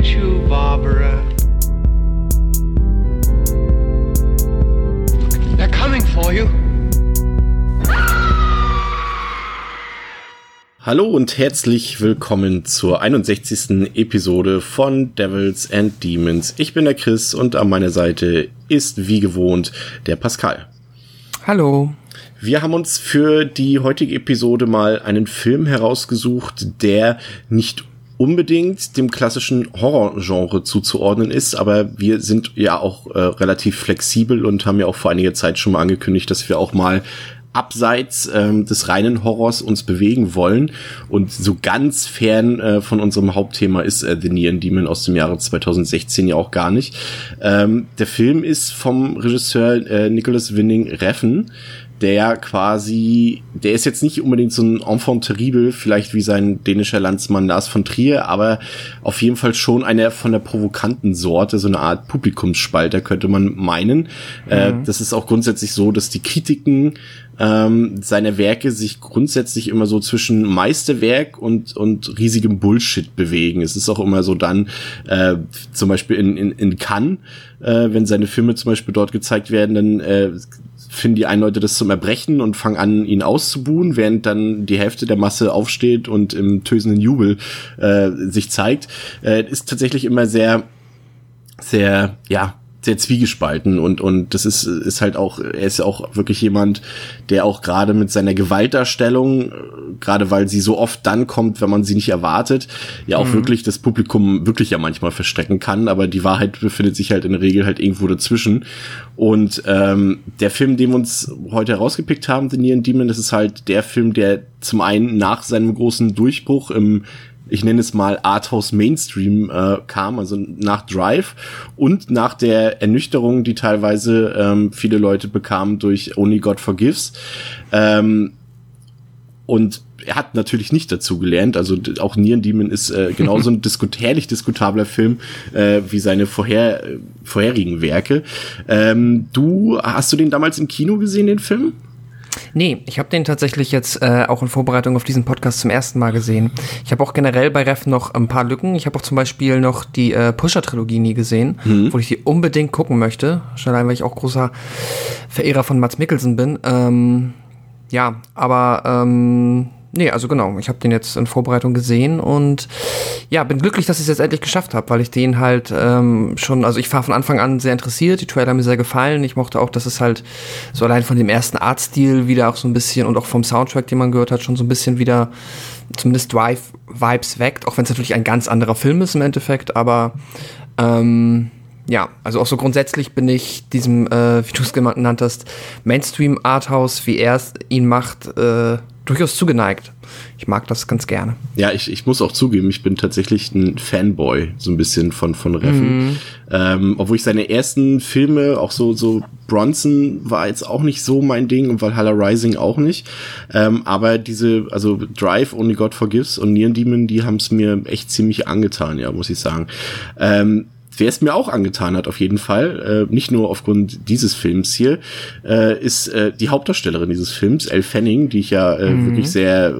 get you, Barbara. They're coming for you. Hallo und herzlich willkommen zur 61. Episode von Devils and Demons. Ich bin der Chris und an meiner Seite ist wie gewohnt der Pascal. Hallo. Wir haben uns für die heutige Episode mal einen Film herausgesucht, der nicht unbedingt dem klassischen Horrorgenre zuzuordnen ist, aber wir sind ja auch äh, relativ flexibel und haben ja auch vor einiger Zeit schon mal angekündigt, dass wir auch mal abseits ähm, des reinen Horrors uns bewegen wollen. Und so ganz fern äh, von unserem Hauptthema ist äh, The Neon Demon aus dem Jahre 2016 ja auch gar nicht. Ähm, der Film ist vom Regisseur äh, Nicholas Winning Reffen, der quasi, der ist jetzt nicht unbedingt so ein Enfant terrible, vielleicht wie sein dänischer Landsmann Lars von Trier, aber auf jeden Fall schon einer von der provokanten Sorte, so eine Art Publikumsspalter könnte man meinen. Äh, mhm. Äh, das ist auch grundsätzlich so, dass die Kritiken ähm, seine Werke sich grundsätzlich immer so zwischen Meisterwerk und, und riesigem Bullshit bewegen. Es ist auch immer so dann, äh, zum Beispiel in, in, in Cannes, äh, wenn seine Filme zum Beispiel dort gezeigt werden, dann äh, finden die einen Leute das zum Erbrechen und fangen an, ihn auszubuhen, während dann die Hälfte der Masse aufsteht und im tösenden Jubel äh, sich zeigt. Äh, ist tatsächlich immer sehr, sehr, ja, sehr zwiegespalten und und das ist ist halt auch er ist ja auch wirklich jemand der auch gerade mit seiner Gewaltdarstellung gerade weil sie so oft dann kommt wenn man sie nicht erwartet ja auch mhm. wirklich das Publikum wirklich ja manchmal verstrecken kann aber die Wahrheit befindet sich halt in der Regel halt irgendwo dazwischen und ähm, der Film den wir uns heute herausgepickt haben The Neon Demon das ist halt der Film der zum einen nach seinem großen Durchbruch im ich nenne es mal Arthouse Mainstream äh, kam, also nach Drive und nach der Ernüchterung, die teilweise ähm, viele Leute bekamen durch Only God Forgives. Ähm, und er hat natürlich nicht dazu gelernt. Also auch Nieren Demon ist äh, genauso ein diskut herrlich diskutabler Film äh, wie seine vorher, äh, vorherigen Werke. Ähm, du hast du den damals im Kino gesehen, den Film? Nee, ich habe den tatsächlich jetzt äh, auch in Vorbereitung auf diesen Podcast zum ersten Mal gesehen. Ich habe auch generell bei Ref noch ein paar Lücken. Ich habe auch zum Beispiel noch die äh, Pusher-Trilogie nie gesehen, mhm. wo ich die unbedingt gucken möchte. Schon allein, weil ich auch großer Verehrer von Mats Mikkelsen bin. Ähm, ja, aber ähm, Nee, also genau. Ich habe den jetzt in Vorbereitung gesehen und ja, bin glücklich, dass ich es jetzt endlich geschafft habe, weil ich den halt ähm, schon, also ich war von Anfang an sehr interessiert, die Trailer haben mir sehr gefallen. Ich mochte auch, dass es halt so allein von dem ersten Artstil wieder auch so ein bisschen und auch vom Soundtrack, den man gehört hat, schon so ein bisschen wieder zumindest Drive-Vibes weckt, auch wenn es natürlich ein ganz anderer Film ist im Endeffekt, aber ähm, ja, also auch so grundsätzlich bin ich diesem, äh, wie du es genannt hast, Mainstream Arthouse, wie er es ihn macht, äh, durchaus zugeneigt. Ich mag das ganz gerne. Ja, ich, ich muss auch zugeben, ich bin tatsächlich ein Fanboy, so ein bisschen von, von Reffen. Mhm. Ähm, obwohl ich seine ersten Filme, auch so, so Bronson war jetzt auch nicht so mein Ding und Valhalla Rising auch nicht. Ähm, aber diese, also Drive, Only God Forgives und Neon Demon, die haben es mir echt ziemlich angetan, ja, muss ich sagen. Ähm, Wer es mir auch angetan hat, auf jeden Fall, äh, nicht nur aufgrund dieses Films hier, äh, ist äh, die Hauptdarstellerin dieses Films, Elle Fanning, die ich ja äh, mhm. wirklich sehr,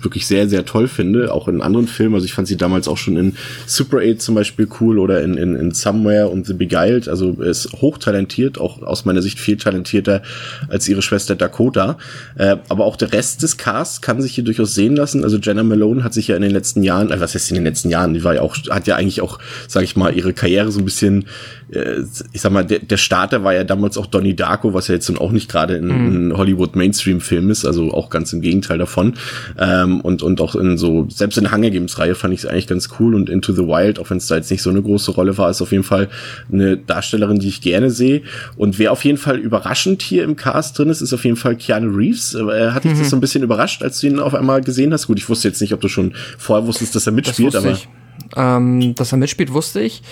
wirklich sehr, sehr toll finde, auch in anderen Filmen. Also ich fand sie damals auch schon in Super 8 zum Beispiel cool oder in, in, in Somewhere und The Beguiled. Also ist hochtalentiert, auch aus meiner Sicht viel talentierter als ihre Schwester Dakota. Äh, aber auch der Rest des Casts kann sich hier durchaus sehen lassen. Also Jenna Malone hat sich ja in den letzten Jahren, äh, was heißt in den letzten Jahren, die war ja auch, hat ja eigentlich auch, sag ich mal, ihre ihre Karriere so ein bisschen, äh, ich sag mal, der, der Starter war ja damals auch Donnie Darko, was ja jetzt dann auch nicht gerade in, mhm. Hollywood Mainstream-Film ist, also auch ganz im Gegenteil davon. Ähm, und, und auch in so, selbst in der Hunger Games-Reihe fand ich es eigentlich ganz cool und Into the Wild, auch wenn es da jetzt nicht so eine große Rolle war, ist auf jeden Fall eine Darstellerin, die ich gerne sehe. Und wer auf jeden Fall überraschend hier im Cast drin ist, ist auf jeden Fall Keanu Reeves. Äh, hat dich mhm. das so ein bisschen überrascht, als du ihn auf einmal gesehen hast? Gut, ich wusste jetzt nicht, ob du schon vorher wusstest, dass er mitspielt, aber. Ich. Ähm, dass er mitspielt, wusste ich.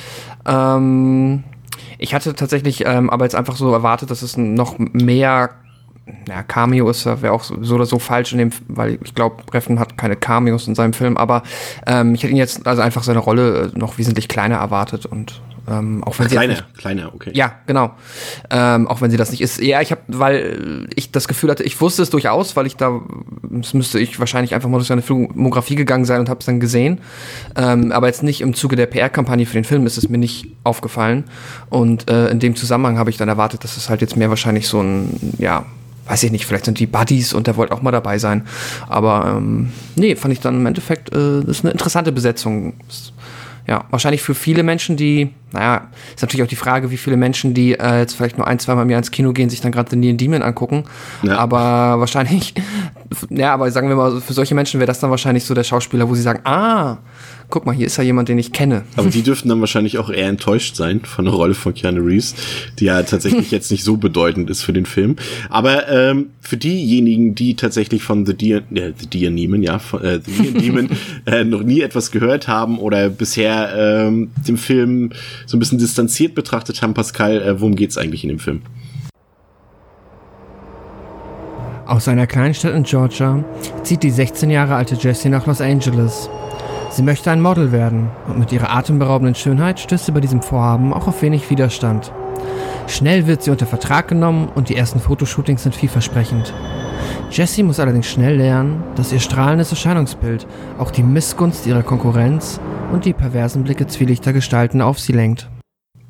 Ähm, ich hatte tatsächlich ähm, aber jetzt einfach so erwartet, dass es noch mehr ja, Cameo ist wäre auch so, oder so falsch in dem, weil ich glaube, Reffen hat keine Cameos in seinem Film, aber ähm, ich hätte ihn jetzt also einfach seine Rolle äh, noch wesentlich kleiner erwartet und ähm, auch wenn Ach, sie kleiner, kleiner, okay. Ja, genau. Ähm, auch wenn sie das nicht ist. Ja, ich habe, weil ich das Gefühl hatte, ich wusste es durchaus, weil ich da das müsste ich wahrscheinlich einfach mal durch seine Filmografie gegangen sein und habe es dann gesehen. Ähm, aber jetzt nicht im Zuge der PR-Kampagne für den Film ist es mir nicht aufgefallen. Und äh, in dem Zusammenhang habe ich dann erwartet, dass es halt jetzt mehr wahrscheinlich so ein, ja, weiß ich nicht, vielleicht sind die Buddies und der wollte auch mal dabei sein. Aber ähm, nee, fand ich dann im Endeffekt, äh, das ist eine interessante Besetzung. Das, ja, wahrscheinlich für viele Menschen, die, naja, ist natürlich auch die Frage, wie viele Menschen, die äh, jetzt vielleicht nur ein, zwei Mal im Jahr ins Kino gehen, sich dann gerade The Neon Demon angucken. Ja. Aber wahrscheinlich, ja, aber sagen wir mal, für solche Menschen wäre das dann wahrscheinlich so der Schauspieler, wo sie sagen, ah, guck mal, hier ist ja jemand, den ich kenne. Aber die dürften dann wahrscheinlich auch eher enttäuscht sein von der Rolle von Keanu Reeves, die ja tatsächlich jetzt nicht so bedeutend ist für den Film. Aber ähm, für diejenigen, die tatsächlich von The Deer, äh, The Deer Demon, ja, von, äh, The Deer Demon äh, noch nie etwas gehört haben oder bisher ähm, den Film so ein bisschen distanziert betrachtet haben, Pascal, äh, worum geht's eigentlich in dem Film? Aus einer Kleinstadt in Georgia zieht die 16 Jahre alte Jessie nach Los Angeles. Sie möchte ein Model werden und mit ihrer atemberaubenden Schönheit stößt sie bei diesem Vorhaben auch auf wenig Widerstand. Schnell wird sie unter Vertrag genommen und die ersten Fotoshootings sind vielversprechend. Jessie muss allerdings schnell lernen, dass ihr strahlendes Erscheinungsbild auch die Missgunst ihrer Konkurrenz und die perversen Blicke zwielichter Gestalten auf sie lenkt.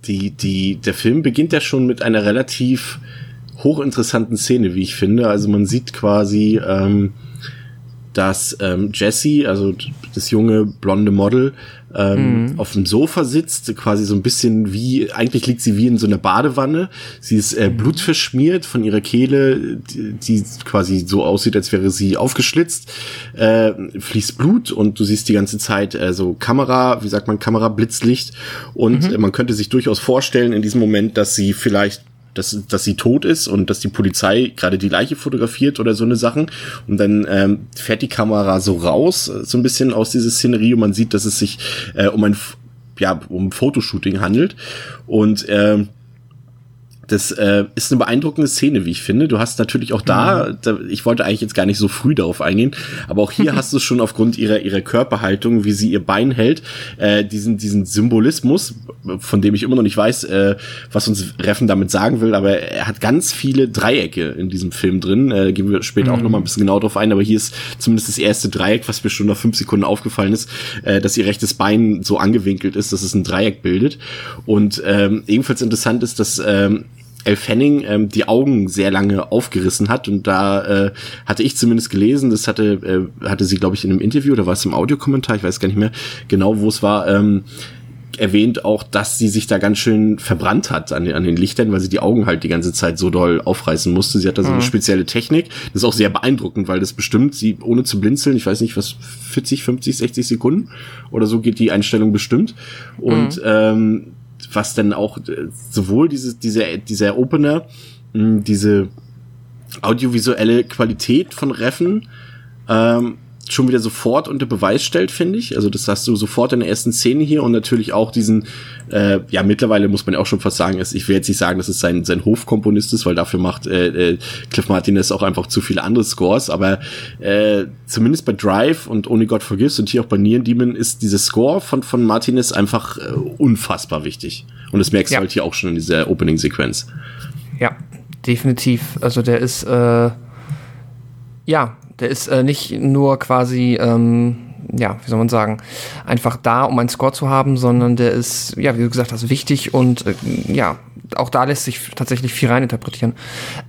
Die, die, der Film beginnt ja schon mit einer relativ hochinteressanten Szene, wie ich finde. Also man sieht quasi ähm, dass ähm, Jessie, also das junge blonde Model, ähm, mhm. auf dem Sofa sitzt, quasi so ein bisschen wie, eigentlich liegt sie wie in so einer Badewanne. Sie ist äh, mhm. blutverschmiert von ihrer Kehle, die, die, quasi so aussieht, als wäre sie aufgeschlitzt, äh, fließt Blut und du siehst die ganze Zeit äh, so Kamera, wie sagt man, Kamera, Blitzlicht und mhm. äh, man könnte sich durchaus vorstellen in diesem Moment, dass sie vielleicht dass, dass sie tot ist und dass die Polizei gerade die Leiche fotografiert oder so eine Sachen. Und dann ähm, fährt die Kamera so raus, äh, so ein bisschen aus dieser Szenerie und man sieht, dass es sich äh, um ein ja, um Fotoshooting handelt. Und ähm, das äh, ist eine beeindruckende Szene, wie ich finde. Du hast natürlich auch da, mhm. da, ich wollte eigentlich jetzt gar nicht so früh darauf eingehen, aber auch hier hast du schon aufgrund ihrer ihrer Körperhaltung, wie sie ihr Bein hält, äh, diesen diesen Symbolismus, von dem ich immer noch nicht weiß, äh, was uns Reffen damit sagen will, aber er hat ganz viele Dreiecke in diesem Film drin. Äh, gehen wir später mhm. auch noch mal ein bisschen genau drauf ein, aber hier ist zumindest das erste Dreieck, was mir schon nach fünf Sekunden aufgefallen ist, äh, dass ihr rechtes Bein so angewinkelt ist, dass es ein Dreieck bildet. Und ähm, ebenfalls interessant ist, dass ähm, Elle Fanning ähm, die Augen sehr lange aufgerissen hat und da äh, hatte ich zumindest gelesen, das hatte äh, hatte sie glaube ich in einem Interview oder war es im Audiokommentar, ich weiß gar nicht mehr genau, wo es war. Ähm, erwähnt auch, dass sie sich da ganz schön verbrannt hat an den, an den Lichtern, weil sie die Augen halt die ganze Zeit so doll aufreißen musste. Sie hat da so eine mhm. spezielle Technik. Das ist auch sehr beeindruckend, weil das bestimmt sie, ohne zu blinzeln, ich weiß nicht, was, 40, 50, 60 Sekunden oder so geht die Einstellung bestimmt. Und mhm. ähm, was dann auch äh, sowohl dieses, dieser, dieser Opener, diese audiovisuelle Qualität von Reffen ähm, schon wieder sofort unter Beweis stellt, finde ich. Also das hast du sofort in der ersten Szene hier und natürlich auch diesen, äh, ja mittlerweile muss man ja auch schon fast sagen, ich will jetzt nicht sagen, dass es sein, sein Hofkomponist ist, weil dafür macht äh, äh, Cliff Martinez auch einfach zu viele andere Scores, aber äh, zumindest bei Drive und Only God Forgives und hier auch bei Neon Demon ist dieser Score von, von Martinez einfach äh, unfassbar wichtig. Und das merkst ja. du halt hier auch schon in dieser Opening-Sequenz. Ja, definitiv. Also der ist, äh, ja, der ist äh, nicht nur quasi, ähm, ja, wie soll man sagen, einfach da, um einen Score zu haben, sondern der ist, ja, wie du gesagt hast, wichtig und äh, ja, auch da lässt sich tatsächlich viel reininterpretieren.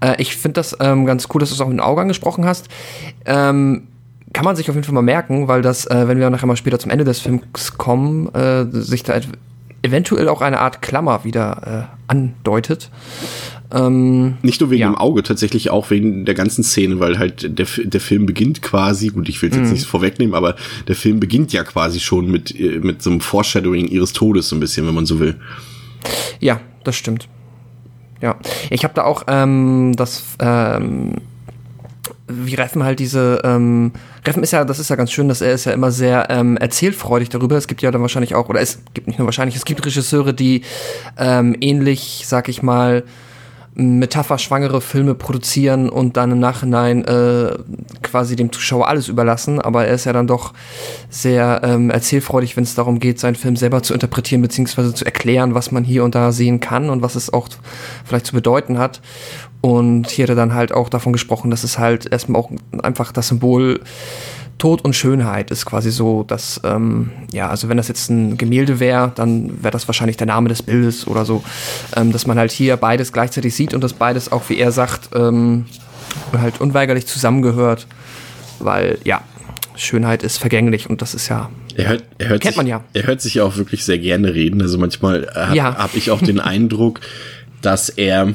Äh, ich finde das ähm, ganz cool, dass du es auch mit dem Auge angesprochen hast. Ähm, kann man sich auf jeden Fall mal merken, weil das, äh, wenn wir nachher mal später zum Ende des Films kommen, äh, sich da eventuell auch eine Art Klammer wieder äh, andeutet. Ähm, Nicht nur wegen ja. dem Auge, tatsächlich auch wegen der ganzen Szene, weil halt der, der Film beginnt quasi, gut, ich will jetzt mhm. nicht vorwegnehmen, aber der Film beginnt ja quasi schon mit, äh, mit so einem Foreshadowing ihres Todes so ein bisschen, wenn man so will. Ja, das stimmt. Ja, ich habe da auch ähm, das ähm, wie Reffen halt diese, ähm, Reffen ist ja, das ist ja ganz schön, dass er ist ja immer sehr ähm, erzählfreudig darüber. Es gibt ja dann wahrscheinlich auch, oder es gibt nicht nur wahrscheinlich, es gibt Regisseure, die ähm, ähnlich, sag ich mal, metapherschwangere Filme produzieren und dann im Nachhinein äh, quasi dem Zuschauer alles überlassen. Aber er ist ja dann doch sehr ähm, erzählfreudig, wenn es darum geht, seinen Film selber zu interpretieren beziehungsweise zu erklären, was man hier und da sehen kann und was es auch vielleicht zu bedeuten hat. Und hier hat er dann halt auch davon gesprochen, dass es halt erstmal auch einfach das Symbol Tod und Schönheit ist quasi so, dass, ähm, ja, also wenn das jetzt ein Gemälde wäre, dann wäre das wahrscheinlich der Name des Bildes oder so, ähm, dass man halt hier beides gleichzeitig sieht und dass beides auch, wie er sagt, ähm, halt unweigerlich zusammengehört, weil, ja, Schönheit ist vergänglich und das ist ja. Er hört, er hört kennt sich, man ja. Er hört sich ja auch wirklich sehr gerne reden. Also manchmal habe Ja. hab ich auch den Eindruck, dass er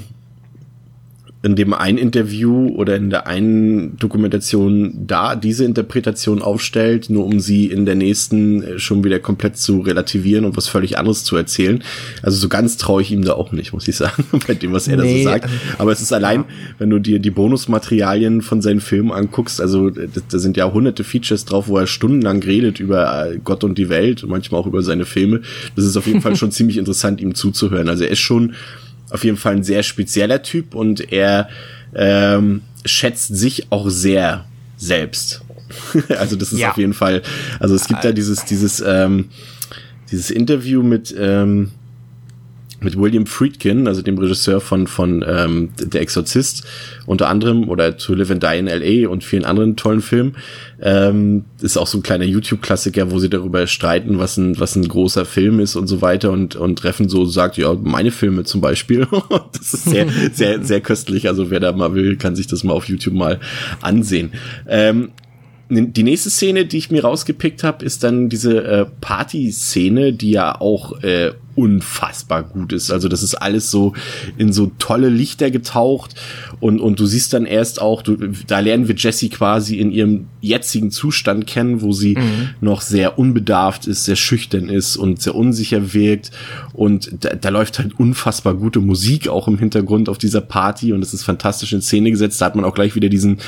in dem einen Interview oder in der einen Dokumentation da diese Interpretation aufstellt, nur um sie in der nächsten äh, schon wieder komplett zu relativieren und was völlig anderes zu erzählen. Also so ganz traue ich ihm da auch nicht, muss ich sagen, bei dem, was er da Nee, so sagt. ähm, Aber es ist allein, wenn du dir die Bonusmaterialien von seinen Filmen anguckst, also da, da sind ja hunderte Features drauf, wo er stundenlang redet über äh, Gott und die Welt manchmal auch über seine Filme. Das ist auf jeden Fall schon ziemlich interessant, ihm zuzuhören. Also er ist schon auf jeden Fall ein sehr spezieller Typ und er ähm, schätzt sich auch sehr selbst. also das ist Ja. auf jeden Fall, also es gibt da dieses, dieses, ähm, dieses Interview mit, ähm, mit William Friedkin, also dem Regisseur von, von ähm, Der Exorzist, unter anderem, oder To Live and Die in L.A. und vielen anderen tollen Filmen. Ähm, ist auch so ein kleiner YouTube-Klassiker, wo sie darüber streiten, was ein, was ein großer Film ist und so weiter. Und, und Reffen so sagt, ja, meine Filme zum Beispiel. das ist sehr, sehr, sehr köstlich. Also wer da mal will, kann sich das mal auf YouTube mal ansehen. Ähm, die nächste Szene, die ich mir rausgepickt habe, ist dann diese äh, Party-Szene, die ja auch äh, unfassbar gut ist. Also das ist alles so in so tolle Lichter getaucht und und du siehst dann erst auch, du, da lernen wir Jessie quasi in ihrem jetzigen Zustand kennen, wo sie noch sehr unbedarft ist, sehr schüchtern ist und sehr unsicher wirkt und da, da läuft halt unfassbar gute Musik auch im Hintergrund auf dieser Party und es ist fantastisch in Szene gesetzt. Da hat man auch gleich wieder diesen,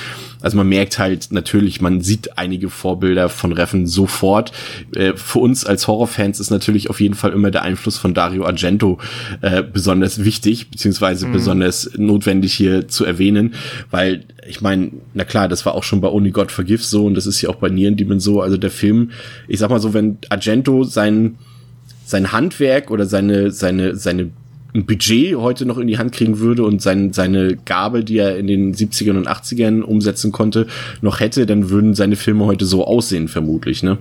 also man merkt halt natürlich, man sieht einige Vorbilder von Reffen sofort. Äh, für uns als Horrorfans ist natürlich auf jeden Fall immer der Einfluss von Dario Argento äh, besonders wichtig, beziehungsweise besonders notwendig hier zu erwähnen, weil ich meine, na klar, das war auch schon bei Only God Forgives so und das ist ja auch bei Nieren Demon so. Also der Film, ich sag mal so, wenn Argento sein sein Handwerk oder seine, seine, seine ein Budget heute noch in die Hand kriegen würde und sein, seine Gabe, die er in den 70ern und 80ern umsetzen konnte, noch hätte, dann würden seine Filme heute so aussehen, vermutlich, ne?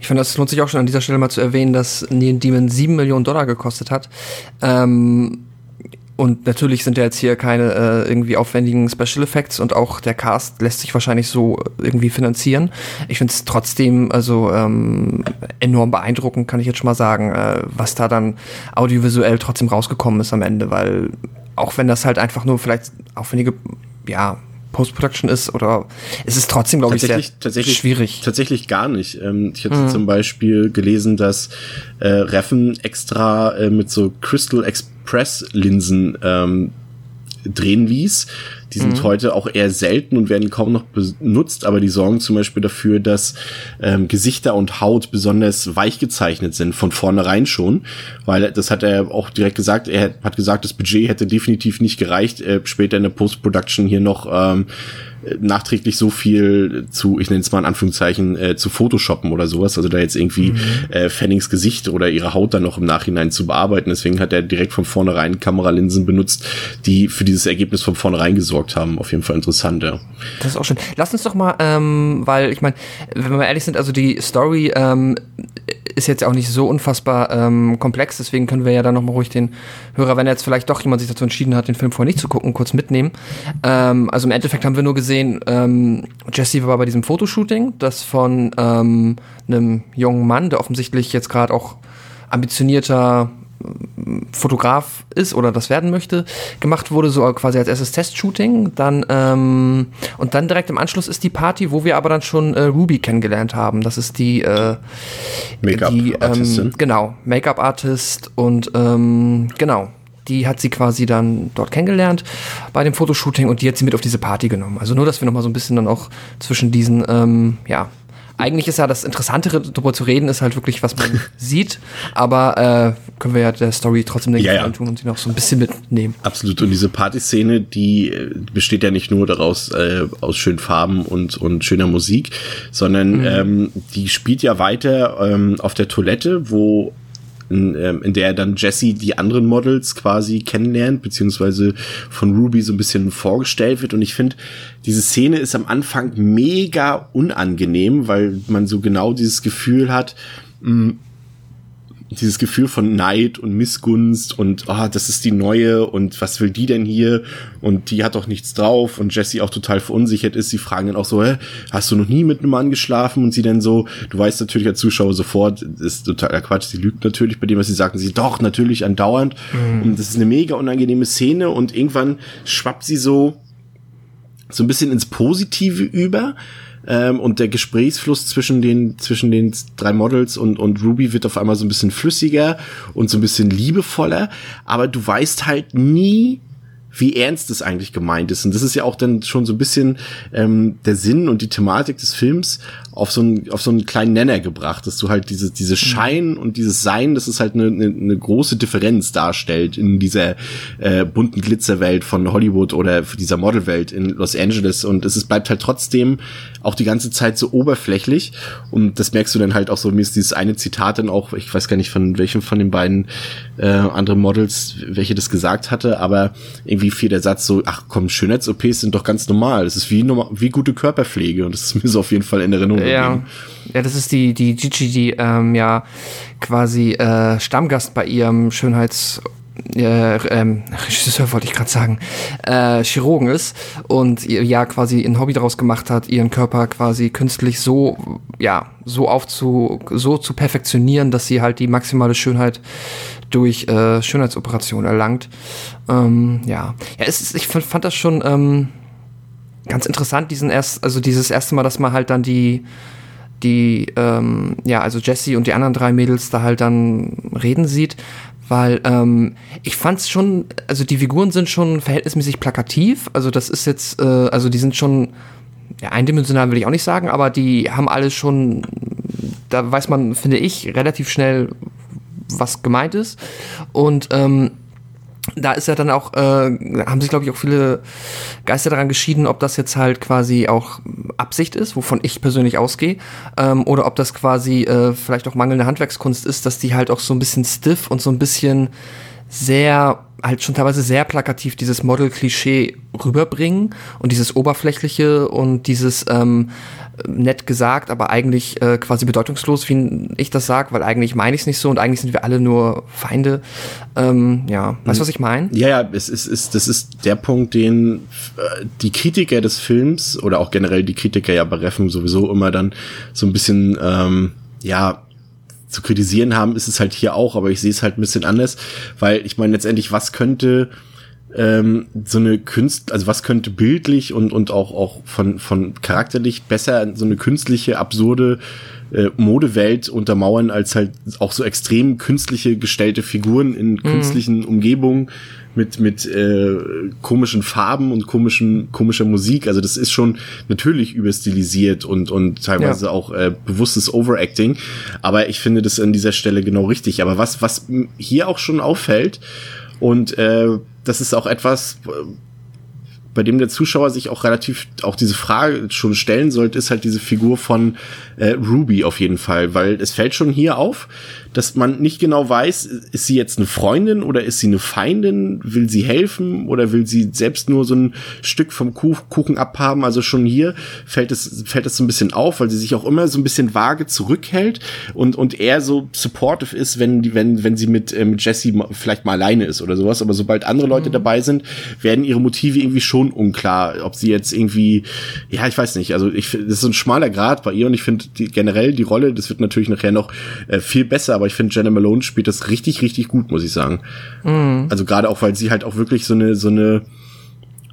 Ich finde, das lohnt sich auch schon an dieser Stelle mal zu erwähnen, dass Neon Demon 7 Millionen Dollar gekostet hat. Ähm, und natürlich sind ja jetzt hier keine äh, irgendwie aufwendigen Special Effects und auch der Cast lässt sich wahrscheinlich so irgendwie finanzieren. Ich finde es trotzdem also ähm, enorm beeindruckend, kann ich jetzt schon mal sagen, äh, was da dann audiovisuell trotzdem rausgekommen ist am Ende, weil auch wenn das halt einfach nur vielleicht aufwendige, ja, Post-Production ist oder es ist trotzdem, glaube ich, sehr tatsächlich, schwierig. Tatsächlich gar nicht. Ähm, ich hatte zum Beispiel gelesen, dass äh, Reffen extra äh, mit so Crystal Express Linsen ähm, drehen ließ. Die sind heute auch eher selten und werden kaum noch benutzt, aber die sorgen zum Beispiel dafür, dass ähm, Gesichter und Haut besonders weich gezeichnet sind, von vornherein schon. Weil das hat er auch direkt gesagt, er hat gesagt, das Budget hätte definitiv nicht gereicht, äh, später in der Post-Production hier noch ähm, nachträglich so viel zu, ich nenne es mal in Anführungszeichen, äh, zu Photoshoppen oder sowas, also da jetzt irgendwie äh, Fannings Gesicht oder ihre Haut dann noch im Nachhinein zu bearbeiten. Deswegen hat er direkt von vornherein Kameralinsen benutzt, die für dieses Ergebnis von vornherein gesorgt haben. Auf jeden Fall interessant, ja. Das ist auch schön. Lass uns doch mal, ähm, weil ich meine, wenn wir mal ehrlich sind, also die Story ähm, ist jetzt auch nicht so unfassbar ähm, komplex, deswegen können wir ja dann noch mal ruhig den Hörer, wenn jetzt vielleicht doch jemand sich dazu entschieden hat, den Film vorher nicht zu gucken, kurz mitnehmen. Ähm, also im Endeffekt haben wir nur gesehen, ähm, Jesse war bei diesem Fotoshooting, das von ähm, einem jungen Mann, der offensichtlich jetzt gerade auch ambitionierter Fotograf ist oder das werden möchte, gemacht wurde, so quasi als erstes Test-Shooting. Dann, ähm, und dann direkt im Anschluss ist die Party, wo wir aber dann schon äh, Ruby kennengelernt haben. Das ist die, äh, Make-up-Artistin. ähm, genau, Make-up-Artist und ähm, genau. Die hat sie quasi dann dort kennengelernt bei dem Fotoshooting und die hat sie mit auf diese Party genommen. Also nur, dass wir noch mal so ein bisschen dann auch zwischen diesen, ähm, ja, eigentlich ist ja das Interessantere darüber zu reden, ist halt wirklich, was man sieht. Aber äh, können wir ja der Story trotzdem den Ja, ja. Tun und sie noch so ein bisschen mitnehmen. Absolut. Und diese Partyszene, die äh, besteht ja nicht nur daraus äh, aus schönen Farben und und schöner Musik, sondern ähm, die spielt ja weiter ähm, auf der Toilette, wo in, ähm, in der dann Jesse die anderen Models quasi kennenlernt, beziehungsweise von Ruby so ein bisschen vorgestellt wird. Und ich finde, diese Szene ist am Anfang mega unangenehm, weil man so genau dieses Gefühl hat, dieses Gefühl von Neid und Missgunst und ah, das ist die neue und was will die denn hier und die hat doch nichts drauf und Jessie auch total verunsichert ist. Sie fragen dann auch so, hä, hast du noch nie mit einem Mann geschlafen? Und sie dann so, du weißt natürlich als Zuschauer sofort, das ist totaler Quatsch, sie lügt natürlich bei dem, was sie sagt. Und sie, doch, natürlich andauernd. Und das ist eine mega unangenehme Szene und irgendwann schwappt sie so so ein bisschen ins Positive über. Ähm, und der Gesprächsfluss zwischen den, zwischen den drei Models und, und Ruby wird auf einmal so ein bisschen flüssiger und so ein bisschen liebevoller. Aber du weißt halt nie, wie ernst es eigentlich gemeint ist. Und das ist ja auch dann schon so ein bisschen ähm, der Sinn und die Thematik des Films auf so einen, auf so einen kleinen Nenner gebracht, dass du halt diese, diese Schein und dieses Sein, das ist halt eine, eine, eine große Differenz darstellt in dieser äh, bunten Glitzerwelt von Hollywood oder dieser Modelwelt in Los Angeles. Und es ist, bleibt halt trotzdem auch die ganze Zeit so oberflächlich. Und das merkst du dann halt auch so, mir ist dieses eine Zitat dann auch, ich weiß gar nicht von welchem von den beiden äh, anderen Models, welche das gesagt hatte, aber irgendwie fiel der Satz so, ach komm, Schönheits-OPs sind doch ganz normal. Das ist wie, normal, wie gute Körperpflege. Und das ist mir so auf jeden Fall in Erinnerung Ja, ja, das ist die, die Gigi, die ähm, ja quasi äh, Stammgast bei ihrem Schönheits- äh, ähm, Regisseur wollte ich gerade sagen, äh, Chirurgen ist und ja quasi ein Hobby daraus gemacht hat, ihren Körper quasi künstlich so, ja, so aufzu, so zu perfektionieren, dass sie halt die maximale Schönheit durch äh, Schönheitsoperation erlangt. Ähm, ja, ja, es ist, ich fand, fand das schon ähm, ganz interessant, diesen erst, also dieses erste Mal, dass man halt dann die die, ähm, ja, also Jessie und die anderen drei Mädels da halt dann reden sieht, weil ähm, ich fand's schon, also die Figuren sind schon verhältnismäßig plakativ, also das ist jetzt, äh, also die sind schon, ja, eindimensional will ich auch nicht sagen, aber die haben alles schon, da weiß man, finde ich, relativ schnell, was gemeint ist. Und ähm, da ist ja dann auch, äh, haben sich, glaube ich, auch viele Geister daran geschieden, ob das jetzt halt quasi auch Absicht ist, wovon ich persönlich ausgehe, ähm, oder ob das quasi äh, vielleicht auch mangelnde Handwerkskunst ist, dass die halt auch so ein bisschen stiff und so ein bisschen sehr, halt schon teilweise sehr plakativ dieses Model-Klischee rüberbringen und dieses Oberflächliche und dieses ähm, nett gesagt, aber eigentlich äh, quasi bedeutungslos, wie ich das sag, weil eigentlich meine ich es nicht so und eigentlich sind wir alle nur Feinde. Ähm, ja, weißt du, was ich meine? Ja, ja, es ist, ist, das ist der Punkt, den äh, die Kritiker des Films oder auch generell die Kritiker ja bei Reffen sowieso immer dann so ein bisschen, ähm, ja, zu kritisieren haben, ist es halt hier auch, aber ich sehe es halt ein bisschen anders, weil ich meine letztendlich, was könnte ähm, so eine Künst, also was könnte bildlich und und auch auch von von charakterlich besser so eine künstliche absurde äh, Modewelt untermauern als halt auch so extrem künstliche gestellte Figuren in künstlichen Umgebungen mit mit äh, komischen Farben und komischen komischer Musik. Also das ist schon natürlich überstilisiert und und teilweise Ja. auch äh, bewusstes Overacting. Aber ich finde das an dieser Stelle genau richtig. Aber was was hier auch schon auffällt und äh, das ist auch etwas, äh, bei dem der Zuschauer sich auch relativ auch diese Frage schon stellen sollte, ist halt diese Figur von äh, Ruby auf jeden Fall, weil es fällt schon hier auf, dass man nicht genau weiß, ist sie jetzt eine Freundin oder ist sie eine Feindin, will sie helfen oder will sie selbst nur so ein Stück vom Kuch Kuchen abhaben, also schon hier fällt es fällt es so ein bisschen auf, weil sie sich auch immer so ein bisschen vage zurückhält und und eher so supportive ist, wenn die wenn wenn sie mit ähm, Jessie ma- vielleicht mal alleine ist oder sowas, aber sobald andere Leute dabei sind, werden ihre Motive irgendwie schon unklar, ob sie jetzt irgendwie ja, ich weiß nicht, also ich das ist so ein schmaler Grad bei ihr und ich finde die, generell die Rolle, das wird natürlich nachher noch äh, viel besser, aber ich finde Jenna Malone spielt das richtig richtig gut, muss ich sagen. Also gerade auch weil sie halt auch wirklich so eine so eine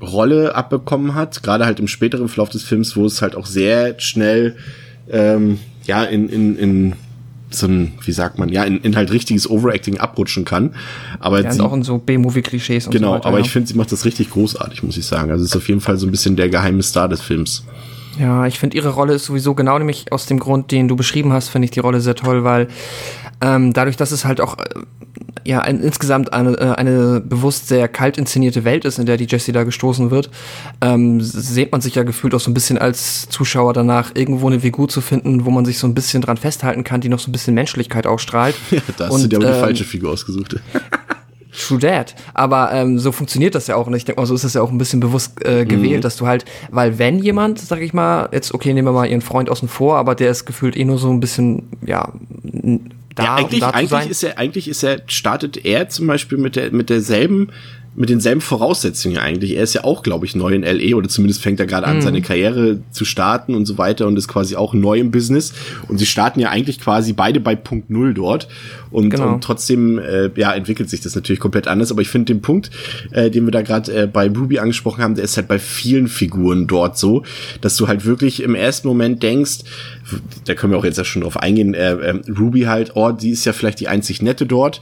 Rolle abbekommen hat, gerade halt im späteren Verlauf des Films, wo es halt auch sehr schnell ähm, ja in, in, in so ein, wie sagt man, ja, in, in halt richtiges Overacting abrutschen kann. Aber Ja, sie, auch in so B-Movie-Klischees und genau, so weiter. aber ja. ich finde, sie macht das richtig großartig, muss ich sagen. Also es ist auf jeden Fall so ein bisschen der geheime Star des Films. Ja, ich finde ihre Rolle ist sowieso genau nämlich aus dem Grund, den du beschrieben hast, finde ich die Rolle sehr toll, weil ähm, dadurch, dass es halt auch äh, ja ein, insgesamt eine, äh, eine bewusst sehr kalt inszenierte Welt ist, in der die Jessie da gestoßen wird, ähm, sehnt man sich ja gefühlt auch so ein bisschen als Zuschauer danach, irgendwo eine Figur zu finden, wo man sich so ein bisschen dran festhalten kann, die noch so ein bisschen Menschlichkeit ausstrahlt. Ja, da hast Und, du dir aber die ähm, falsche Figur ausgesucht. True That. Aber ähm, so funktioniert das ja auch. Und ich denke mal, so ist das ja auch ein bisschen bewusst äh, gewählt, Mhm. dass du halt, weil wenn jemand, sag ich mal, jetzt, okay, nehmen wir mal ihren Freund außen vor, aber der ist gefühlt eh nur so ein bisschen, ja, da, ja, eigentlich, um da zu sein. eigentlich ist er, eigentlich ist er, startet er zum Beispiel mit der, mit derselben, mit denselben Voraussetzungen eigentlich. Er ist ja auch, glaube ich, neu in LE oder zumindest fängt er gerade Mhm. an, seine Karriere zu starten und so weiter und ist quasi auch neu im Business. Und sie starten ja eigentlich quasi beide bei Punkt Null dort. Und, Genau. und trotzdem, äh, ja, entwickelt sich das natürlich komplett anders. Aber ich finde den Punkt, äh, den wir da gerade äh, bei Ruby angesprochen haben, der ist halt bei vielen Figuren dort so, dass du halt wirklich im ersten Moment denkst, da können wir auch jetzt ja schon drauf eingehen, äh, äh, Ruby halt, oh, die ist ja vielleicht die einzig nette dort.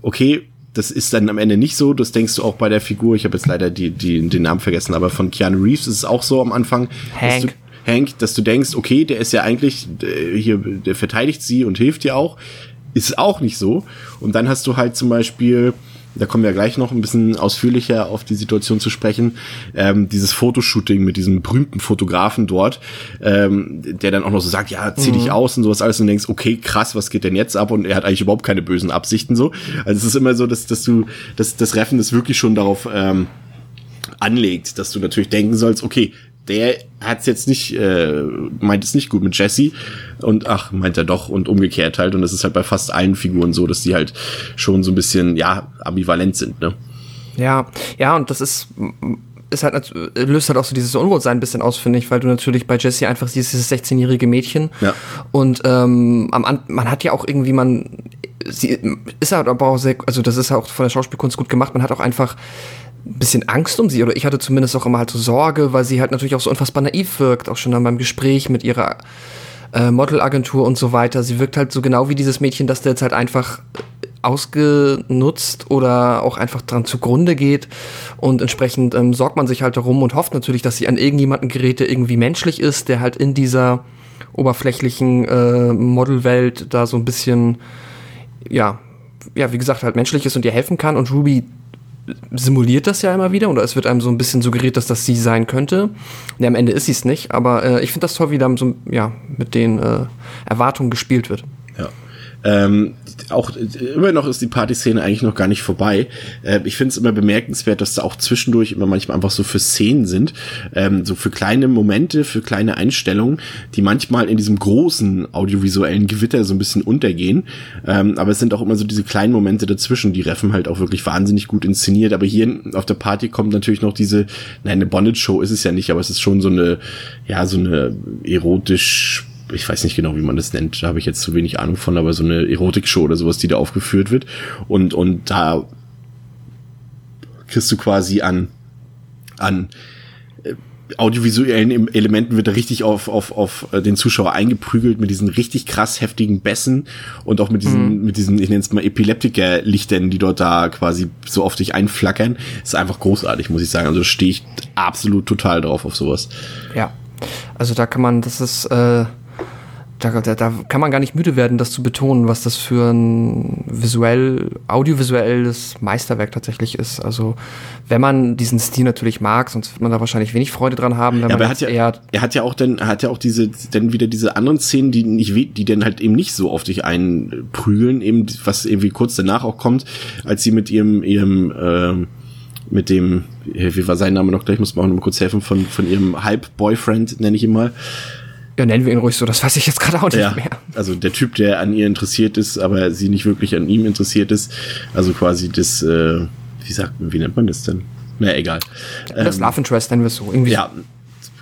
Okay, das ist dann am Ende nicht so. Das denkst du auch bei der Figur. Ich habe jetzt leider die, die, den Namen vergessen, aber von Keanu Reeves ist es auch so am Anfang. dass Hank. Du, Hank, dass du denkst, okay, der ist ja eigentlich äh, hier, der verteidigt sie und hilft ihr auch. Ist auch nicht so. Und dann hast du halt zum Beispiel, da kommen wir gleich noch ein bisschen ausführlicher auf die Situation zu sprechen, ähm, dieses Fotoshooting mit diesem berühmten Fotografen dort, ähm, der dann auch noch so sagt, ja, zieh dich aus und sowas alles und denkst, okay, krass, was geht denn jetzt ab? Und er hat eigentlich überhaupt keine bösen Absichten so. Also es ist immer so, dass, dass du, dass das Reffen das wirklich schon darauf ähm, anlegt, dass du natürlich denken sollst, okay, der hat's jetzt nicht, äh, meint es nicht gut mit Jesse und ach, meint er doch und umgekehrt halt. Und das ist halt bei fast allen Figuren so, dass die halt schon so ein bisschen, ja, ambivalent sind, ne? Ja, ja, und das ist, ist halt, löst halt auch so dieses Unwohlsein ein bisschen aus, finde ich, weil du natürlich bei Jessie einfach siehst, dieses 16-jährige Mädchen. Ja. Und ähm, am, An- man hat ja auch irgendwie, man, sie ist halt aber auch sehr, also das ist ja auch von der Schauspielkunst gut gemacht, man hat auch einfach ein bisschen Angst um sie, oder ich hatte zumindest auch immer halt so Sorge, weil sie halt natürlich auch so unfassbar naiv wirkt, auch schon dann beim Gespräch mit ihrer äh, Modelagentur und so weiter. Sie wirkt halt so genau wie dieses Mädchen, das da jetzt halt einfach ausgenutzt oder auch einfach dran zugrunde geht. Und entsprechend ähm, sorgt man sich halt darum und hofft natürlich, dass sie an irgendjemanden gerät, der irgendwie menschlich ist, der halt in dieser oberflächlichen äh, Modelwelt da so ein bisschen ja, ja, wie gesagt, halt menschlich ist und ihr helfen kann. Und Ruby simuliert das ja immer wieder oder es wird einem so ein bisschen suggeriert, dass das sie sein könnte. Und am Ende ist sie es nicht, aber äh, ich finde das toll, wie da so ja, mit den äh, Erwartungen gespielt wird. Ähm, auch äh, immer noch ist die Partyszene eigentlich noch gar nicht vorbei. Äh, ich finde es immer bemerkenswert, dass da auch zwischendurch immer manchmal einfach so für Szenen sind, ähm, so für kleine Momente, für kleine Einstellungen, die manchmal in diesem großen audiovisuellen Gewitter so ein bisschen untergehen. Ähm, aber es sind auch immer so diese kleinen Momente dazwischen, die Reffen halt auch wirklich wahnsinnig gut inszeniert. Aber hier auf der Party kommt natürlich noch diese, nein, eine Bondage-Show ist es ja nicht, aber es ist schon so eine, ja, so eine erotisch ich weiß nicht genau, wie man das nennt, da habe ich jetzt zu wenig Ahnung von, aber so eine Erotikshow oder sowas, die da aufgeführt wird. Und, und da kriegst du quasi an, an äh, audiovisuellen Em- Elementen wird da richtig auf, auf, auf äh, den Zuschauer eingeprügelt mit diesen richtig krass heftigen Bässen und auch mit diesen, mit diesen, ich nenne es mal Epileptiker-Lichtern, die dort da quasi so auf dich einflackern. Ist einfach großartig, muss ich sagen. Also stehe ich absolut total drauf auf sowas. Ja. Also da kann man, das ist, äh, da, da, da kann man gar nicht müde werden, das zu betonen, was das für ein visuell, audiovisuelles Meisterwerk tatsächlich ist. Also wenn man diesen Stil natürlich mag, sonst wird man da wahrscheinlich wenig Freude dran haben, wenn Ja, aber man er hat ja, eher er hat ja auch dann, er hat ja auch diese, dann wieder diese anderen Szenen, die nicht, die dann halt eben nicht so auf dich einprügeln, eben, was irgendwie kurz danach auch kommt, als sie mit ihrem, ihrem, ähm, mit dem, wie war sein Name noch gleich, muss man auch noch mal kurz helfen, von, von ihrem Halb-Boyfriend, nenne ich ihn mal. Ja, nennen wir ihn ruhig so, das weiß ich jetzt gerade auch nicht Ja, mehr. also der Typ, der an ihr interessiert ist, aber sie nicht wirklich an ihm interessiert ist. Also quasi das, äh, wie sagt, wie nennt man das denn? Na, egal. Das Love Interest nennen wir es so. Irgendwie Ja,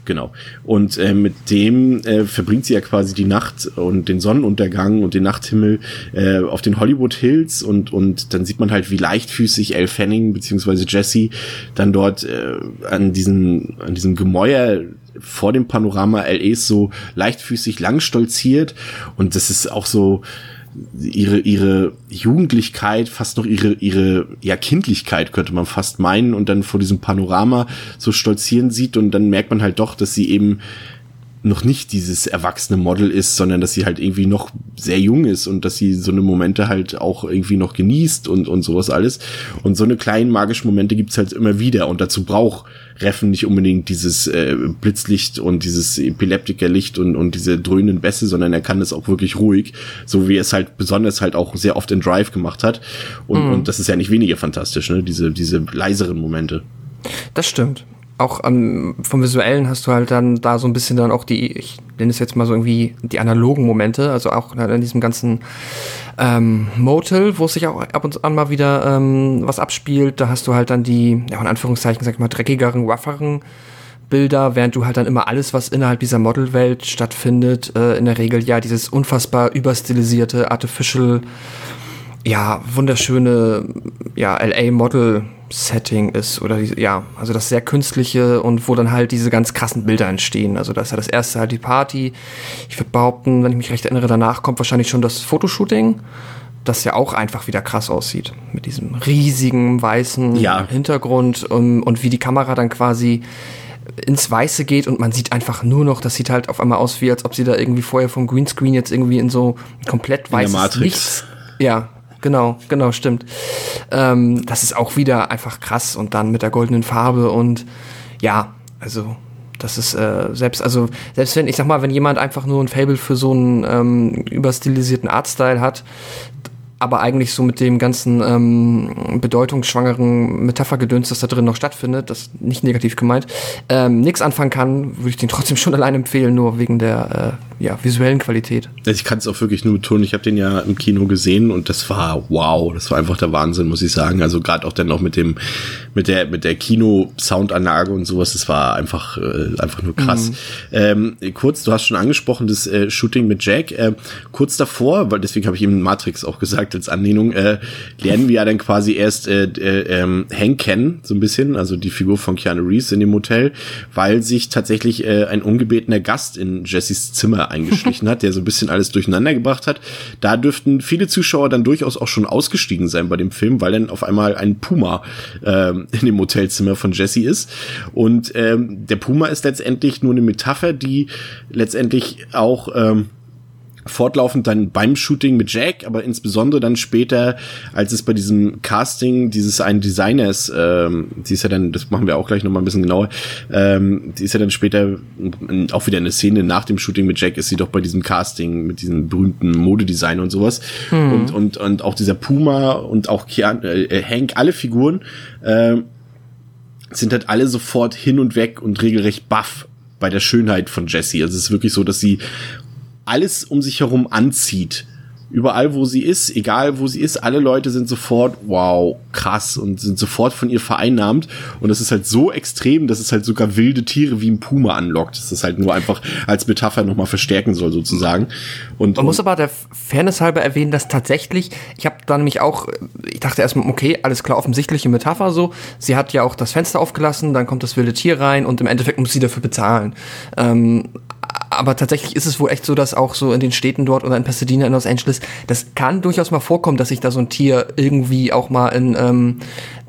genau. Und äh, mit dem äh, verbringt sie ja quasi die Nacht und den Sonnenuntergang und den Nachthimmel äh, auf den Hollywood Hills und und dann sieht man halt, wie leichtfüßig Elle Fanning beziehungsweise Jesse dann dort äh, an diesen an diesem Gemäuer vor dem Panorama LEs so leichtfüßig lang stolziert und das ist auch so ihre ihre Jugendlichkeit, fast noch ihre ihre ja Kindlichkeit könnte man fast meinen. Und dann vor diesem Panorama so stolzieren sieht. Und dann merkt man halt doch, dass sie eben noch nicht dieses erwachsene Model ist, sondern dass sie halt irgendwie noch sehr jung ist und dass sie so eine Momente halt auch irgendwie noch genießt und, und sowas alles. Und so eine kleinen magischen Momente gibt's halt immer wieder und dazu braucht Reffen nicht unbedingt dieses äh, Blitzlicht und dieses Epileptikerlicht und, und diese dröhnenden Bässe, sondern er kann es auch wirklich ruhig, so wie er es halt besonders halt auch sehr oft in Drive gemacht hat. Und, mhm. und das ist ja nicht weniger fantastisch, ne? diese, diese leiseren Momente. Das stimmt auch ähm, vom Visuellen hast du halt dann da so ein bisschen dann auch die, ich nenne es jetzt mal so irgendwie die analogen Momente, also auch in diesem ganzen ähm, Motel, wo es sich auch ab und an mal wieder ähm, was abspielt, da hast du halt dann die, ja in Anführungszeichen, sag ich mal, dreckigeren, rougherem Bilder, während du halt dann immer alles, was innerhalb dieser Modelwelt stattfindet, äh, in der Regel ja dieses unfassbar überstilisierte, artificial, ja, wunderschöne, ja, LA-Model Setting ist oder die, ja, also das sehr künstliche und wo dann halt diese ganz krassen Bilder entstehen. Also das ist ja das erste halt die Party. Ich würde behaupten, wenn ich mich recht erinnere, danach kommt wahrscheinlich schon das Fotoshooting, das ja auch einfach wieder krass aussieht. Mit diesem riesigen weißen ja. Hintergrund und, und wie die Kamera dann quasi ins Weiße geht und man sieht einfach nur noch, das sieht halt auf einmal aus, wie als ob sie da irgendwie vorher vom Greenscreen jetzt irgendwie in so komplett weißes Licht. Ja, genau, genau, stimmt. Ähm, das ist auch wieder einfach krass und dann mit der goldenen Farbe und ja, also das ist äh, selbst, also selbst wenn, ich sag mal, wenn jemand einfach nur ein Fable für so einen ähm, überstilisierten Artstyle hat, aber eigentlich so mit dem ganzen ähm, bedeutungsschwangeren Metaphergedöns, das da drin noch stattfindet, das nicht negativ gemeint, ähm, nichts anfangen kann, würde ich den trotzdem schon allein empfehlen, nur wegen der äh, ja, visuellen Qualität. Ich kann es auch wirklich nur tun. Ich habe den ja im Kino gesehen und das war wow, das war einfach der Wahnsinn, muss ich sagen. Also gerade auch dann noch mit dem mit der mit der Kino-Soundanlage und sowas, das war einfach äh, einfach nur krass. Mhm. Ähm, kurz, du hast schon angesprochen das äh, Shooting mit Jack. Äh, kurz davor, weil deswegen habe ich ihm Matrix auch gesagt als Anlehnung, äh, lernen wir ja dann quasi erst äh, äh, ähm, Hank kennen, so ein bisschen, also die Figur von Keanu Reeves in dem Hotel, weil sich tatsächlich äh, ein ungebetener Gast in Jessys Zimmer eingeschlichen hat, der so ein bisschen alles durcheinander gebracht hat. Da dürften viele Zuschauer dann durchaus auch schon ausgestiegen sein bei dem Film, weil dann auf einmal ein Puma ähm, in dem Hotelzimmer von Jesse ist. Und ähm, der Puma ist letztendlich nur eine Metapher, die letztendlich auch ähm, fortlaufend dann beim Shooting mit Jack, aber insbesondere dann später, als es bei diesem Casting dieses einen Designers, ähm, die ist ja dann, das machen wir auch gleich nochmal ein bisschen genauer, ähm, die ist ja dann später auch wieder eine Szene nach dem Shooting mit Jack, ist sie doch bei diesem Casting mit diesem berühmten Modedesign und sowas. Hm. Und, und, und auch dieser Puma und auch Kian, äh, Hank, alle Figuren äh, sind halt alle sofort hin und weg und regelrecht baff bei der Schönheit von Jessie. Also es ist wirklich so, dass sie alles um sich herum anzieht. Überall, wo sie ist, egal wo sie ist, alle Leute sind sofort, wow, krass und sind sofort von ihr vereinnahmt. Und das ist halt so extrem, dass es halt sogar wilde Tiere wie ein Puma anlockt. Das ist halt nur einfach als Metapher nochmal verstärken soll, sozusagen. Und, Man muss aber der Fairness halber erwähnen, dass tatsächlich, ich habe da nämlich auch, ich dachte erstmal, okay, alles klar, offensichtliche Metapher so. Sie hat ja auch das Fenster aufgelassen, dann kommt das wilde Tier rein und im Endeffekt muss sie dafür bezahlen. Ähm, aber tatsächlich ist es wohl echt so, dass auch so in den Städten dort oder in Pasadena in Los Angeles, das kann durchaus mal vorkommen, dass sich da so ein Tier irgendwie auch mal in ähm,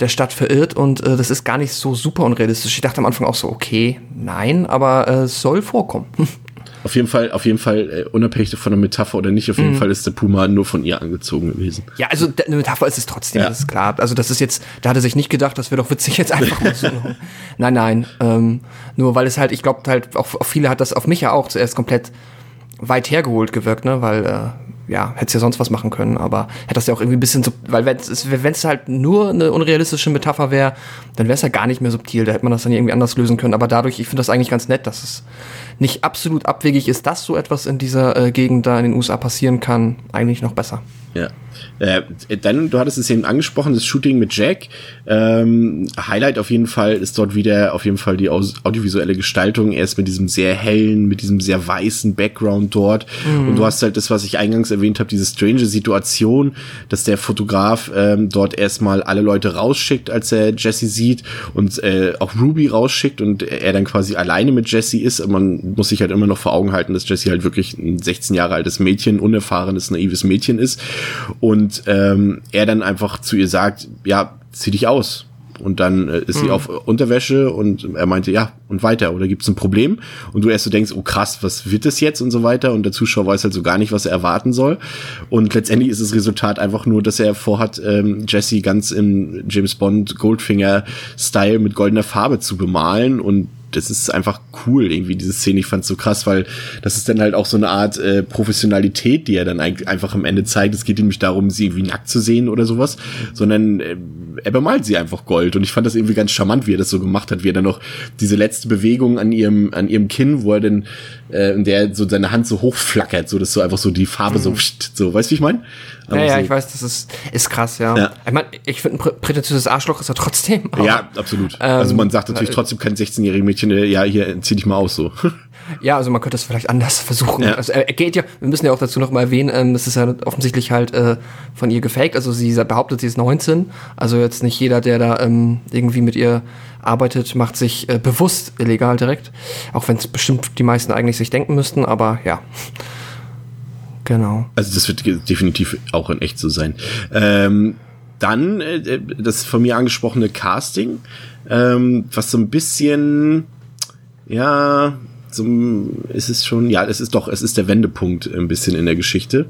der Stadt verirrt und äh, das ist gar nicht so super unrealistisch. Ich dachte am Anfang auch so, okay, nein, aber äh, es soll vorkommen. Auf jeden Fall, auf jeden Fall, äh, unabhängig von der Metapher oder nicht, auf jeden mhm. Fall ist der Puma nur von ihr angezogen gewesen. Ja, also eine Metapher ist es trotzdem, ja. das ist klar. Also das ist jetzt, da hat er sich nicht gedacht, das wäre doch witzig jetzt einfach mal so. nein, nein. Ähm, nur weil es halt, ich glaube halt, auch viele hat das auf mich ja auch zuerst komplett weit hergeholt gewirkt, ne? Weil äh, ja, hätte ja sonst was machen können, aber hätte das ja auch irgendwie ein bisschen weil wenn es halt nur eine unrealistische Metapher wäre, dann wäre es ja gar nicht mehr subtil, da hätte man das dann irgendwie anders lösen können. Aber dadurch, ich finde das eigentlich ganz nett, dass es nicht absolut abwegig ist, dass so etwas in dieser äh, Gegend da in den USA passieren kann, eigentlich noch besser. Ja. Äh, dann, du hattest es eben angesprochen, das Shooting mit Jack. Ähm, Highlight auf jeden Fall ist dort wieder auf jeden Fall die audiovisuelle Gestaltung. Erst mit diesem sehr hellen, mit diesem sehr weißen Background dort. Mhm. Und du hast halt das, was ich eingangs erwähnt habe, diese strange Situation, dass der Fotograf ähm, dort erstmal alle Leute rausschickt, als er Jesse sieht und äh, auch Ruby rausschickt und er dann quasi alleine mit Jesse ist. Man muss sich halt immer noch vor Augen halten, dass Jesse halt wirklich ein 16 Jahre altes Mädchen, unerfahrenes, naives Mädchen ist. Und ähm, er dann einfach zu ihr sagt, ja, zieh dich aus. Und dann äh, ist mhm. sie auf Unterwäsche und er meinte, ja, und weiter, oder gibt es ein Problem? Und du erst so denkst, oh krass, was wird das jetzt und so weiter. Und der Zuschauer weiß halt so gar nicht, was er erwarten soll. Und letztendlich ist das Resultat einfach nur, dass er vorhat, ähm, Jesse ganz im James Bond Goldfinger-Style mit goldener Farbe zu bemalen und das ist einfach cool, irgendwie, diese Szene. Ich fand's so krass, weil das ist dann halt auch so eine Art äh, Professionalität, die er dann einfach am Ende zeigt. Es geht ihm nicht darum, sie irgendwie nackt zu sehen oder sowas, sondern äh, er bemalt sie einfach Gold. Und ich fand das irgendwie ganz charmant, wie er das so gemacht hat, wie er dann noch diese letzte Bewegung an ihrem, an ihrem Kinn, wo er dann, äh, in der so seine Hand so hochflackert, so dass so einfach so die Farbe mhm. so, so, weißt du, wie ich meine? Ja, ja, so. ich weiß, das ist, ist krass, ja. ja. Ich meine, ich finde, ein prätentiöses Arschloch ist er trotzdem. Ja, absolut. Ähm, also man sagt natürlich trotzdem kein 16-jähriges Mädchen, äh, ja, hier, zieh dich mal aus, so. Ja, also man könnte das vielleicht anders versuchen. Ja. Also er geht ja, wir müssen ja auch dazu noch mal erwähnen, ähm, das ist ja offensichtlich halt äh, von ihr gefaked. Also sie behauptet, sie ist 19. Also jetzt nicht jeder, der da ähm, irgendwie mit ihr arbeitet, macht sich äh, bewusst illegal direkt. Auch wenn es bestimmt die meisten eigentlich sich denken müssten, aber ja. Genau. Also das wird definitiv auch in echt so sein. Ähm, dann äh, das von mir angesprochene Casting, ähm, was so ein bisschen, ja, so ist es schon, ja, es ist doch, es ist der Wendepunkt ein bisschen in der Geschichte.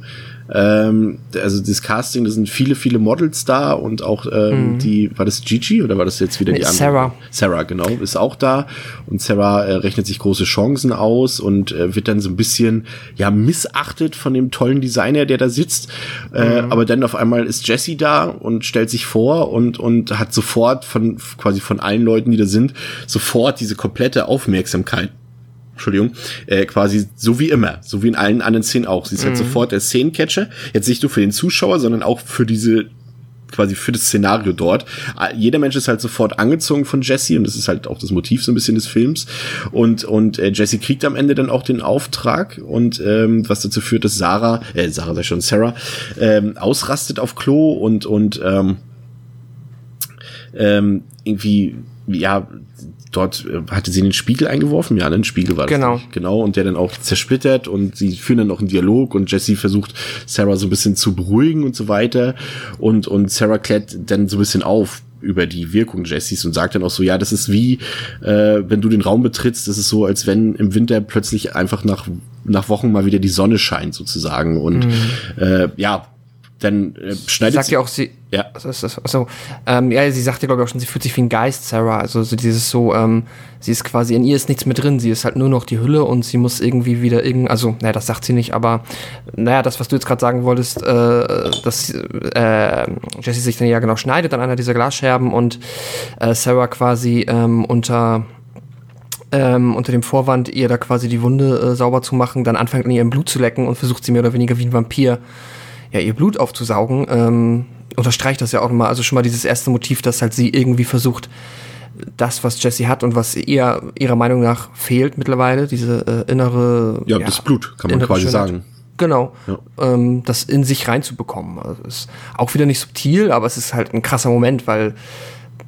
Ähm, also das Casting, da sind viele, viele Models da und auch ähm, mhm. die, war das Gigi oder war das jetzt wieder nee, die andere? Sarah. Sarah, genau, ist auch da und Sarah äh, rechnet sich große Chancen aus und äh, wird dann so ein bisschen, ja, missachtet von dem tollen Designer, der da sitzt. Äh, mhm. Aber dann auf einmal ist Jessie da und stellt sich vor und, und hat sofort von, quasi von allen Leuten, die da sind, sofort diese komplette Aufmerksamkeit Entschuldigung, äh, quasi so wie immer, so wie in allen anderen Szenen auch. Sie ist halt mhm. halt sofort der Szenencatcher, jetzt nicht nur für den Zuschauer, sondern auch für diese quasi für das Szenario dort. Ah, jeder Mensch ist halt sofort angezogen von Jesse und das ist halt auch das Motiv so ein bisschen des Films. Und und äh, Jesse kriegt am Ende dann auch den Auftrag und ähm, was dazu führt, dass Sarah, äh, Sarah sei schon Sarah, ähm, ausrastet auf Klo und und ähm, ähm, irgendwie ja dort äh, hatte sie den Spiegel eingeworfen, ja, den Spiegel war das. Genau. Nicht. Genau, und der dann auch zersplittert und sie führen dann noch einen Dialog und Jesse versucht, Sarah so ein bisschen zu beruhigen und so weiter. Und, und Sarah klärt dann so ein bisschen auf über die Wirkung Jessys und sagt dann auch so, ja, das ist wie, äh, wenn du den Raum betrittst, das ist so, als wenn im Winter plötzlich einfach nach, nach Wochen mal wieder die Sonne scheint sozusagen. Und mhm. äh, ja, dann äh, schneidet sagt sie. ja auch sie. Ja. Also, also, ähm, ja, sie sagte, glaube ich, auch schon, sie fühlt sich wie ein Geist, Sarah. Also so dieses so, ähm, sie ist quasi, in ihr ist nichts mehr drin, sie ist halt nur noch die Hülle und sie muss irgendwie wieder irgend, also, naja, das sagt sie nicht, aber naja, das, was du jetzt gerade sagen wolltest, äh, dass äh, Jessie sich dann ja genau schneidet an einer dieser Glasscherben und äh, Sarah quasi ähm, unter ähm, unter dem Vorwand, ihr da quasi die Wunde äh, sauber zu machen, dann anfängt an ihrem Blut zu lecken und versucht sie mehr oder weniger wie ein Vampir ja, ihr Blut aufzusaugen, ähm, unterstreicht das ja auch nochmal. Also schon mal dieses erste Motiv, dass halt sie irgendwie versucht, das, was Jessie hat und was ihr ihrer Meinung nach fehlt mittlerweile, diese äh, innere. Ja, ja, das Blut, kann man quasi Schönheit. sagen. Genau, ja. ähm, das in sich reinzubekommen. Also ist auch wieder nicht subtil, aber es ist halt ein krasser Moment, weil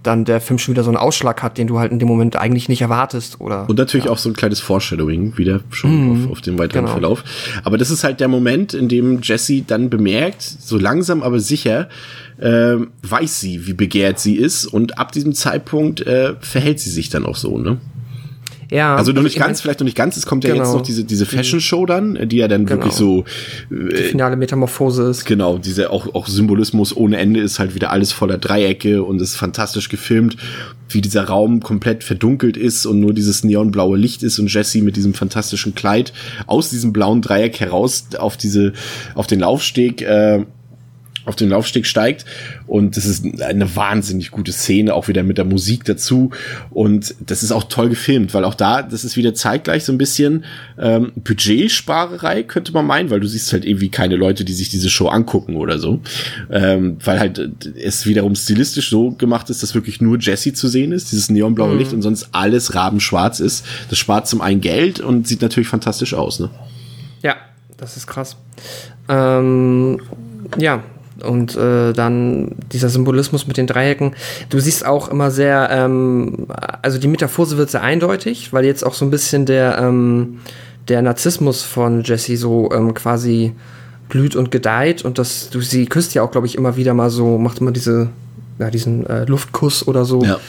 dann der Film schon wieder so einen Ausschlag hat, den du halt in dem Moment eigentlich nicht erwartest. Oder, und natürlich ja. auch so ein kleines Foreshadowing wieder schon mhm. auf, auf den weiteren genau. Verlauf. Aber das ist halt der Moment, in dem Jesse dann bemerkt, so langsam aber sicher, äh, weiß sie, wie begehrt sie ist und ab diesem Zeitpunkt äh, verhält sie sich dann auch so, ne? Ja. Also noch nicht ganz, vielleicht noch nicht ganz. Es kommt ja genau. jetzt noch diese, diese Fashion Show dann, die ja dann genau. wirklich so. Äh, die finale Metamorphose ist. Genau, diese auch, auch Symbolismus ohne Ende ist halt wieder alles voller Dreiecke und ist fantastisch gefilmt, wie dieser Raum komplett verdunkelt ist und nur dieses neonblaue Licht ist und Jesse mit diesem fantastischen Kleid aus diesem blauen Dreieck heraus auf diese, auf den Laufsteg, äh, auf den Laufsteg steigt und das ist eine wahnsinnig gute Szene, auch wieder mit der Musik dazu und das ist auch toll gefilmt, weil auch da, das ist wieder zeitgleich so ein bisschen ähm, Budgetsparerei, könnte man meinen, weil du siehst halt irgendwie keine Leute, die sich diese Show angucken oder so, ähm, weil halt es wiederum stilistisch so gemacht ist, dass wirklich nur Jesse zu sehen ist, dieses neonblaue mhm. Licht und sonst alles rabenschwarz ist. Das spart zum einen Geld und sieht natürlich fantastisch aus, ne? Ja, das ist krass. Ähm, ja, und äh, dann dieser Symbolismus mit den Dreiecken. Du siehst auch immer sehr, ähm, also die Metaphose wird sehr eindeutig, weil jetzt auch so ein bisschen der, ähm, der Narzissmus von Jesse so ähm, quasi blüht und gedeiht und das, du, sie küsst ja auch, glaube ich, immer wieder mal so, macht immer diese ja, diesen äh, Luftkuss oder so. Ja.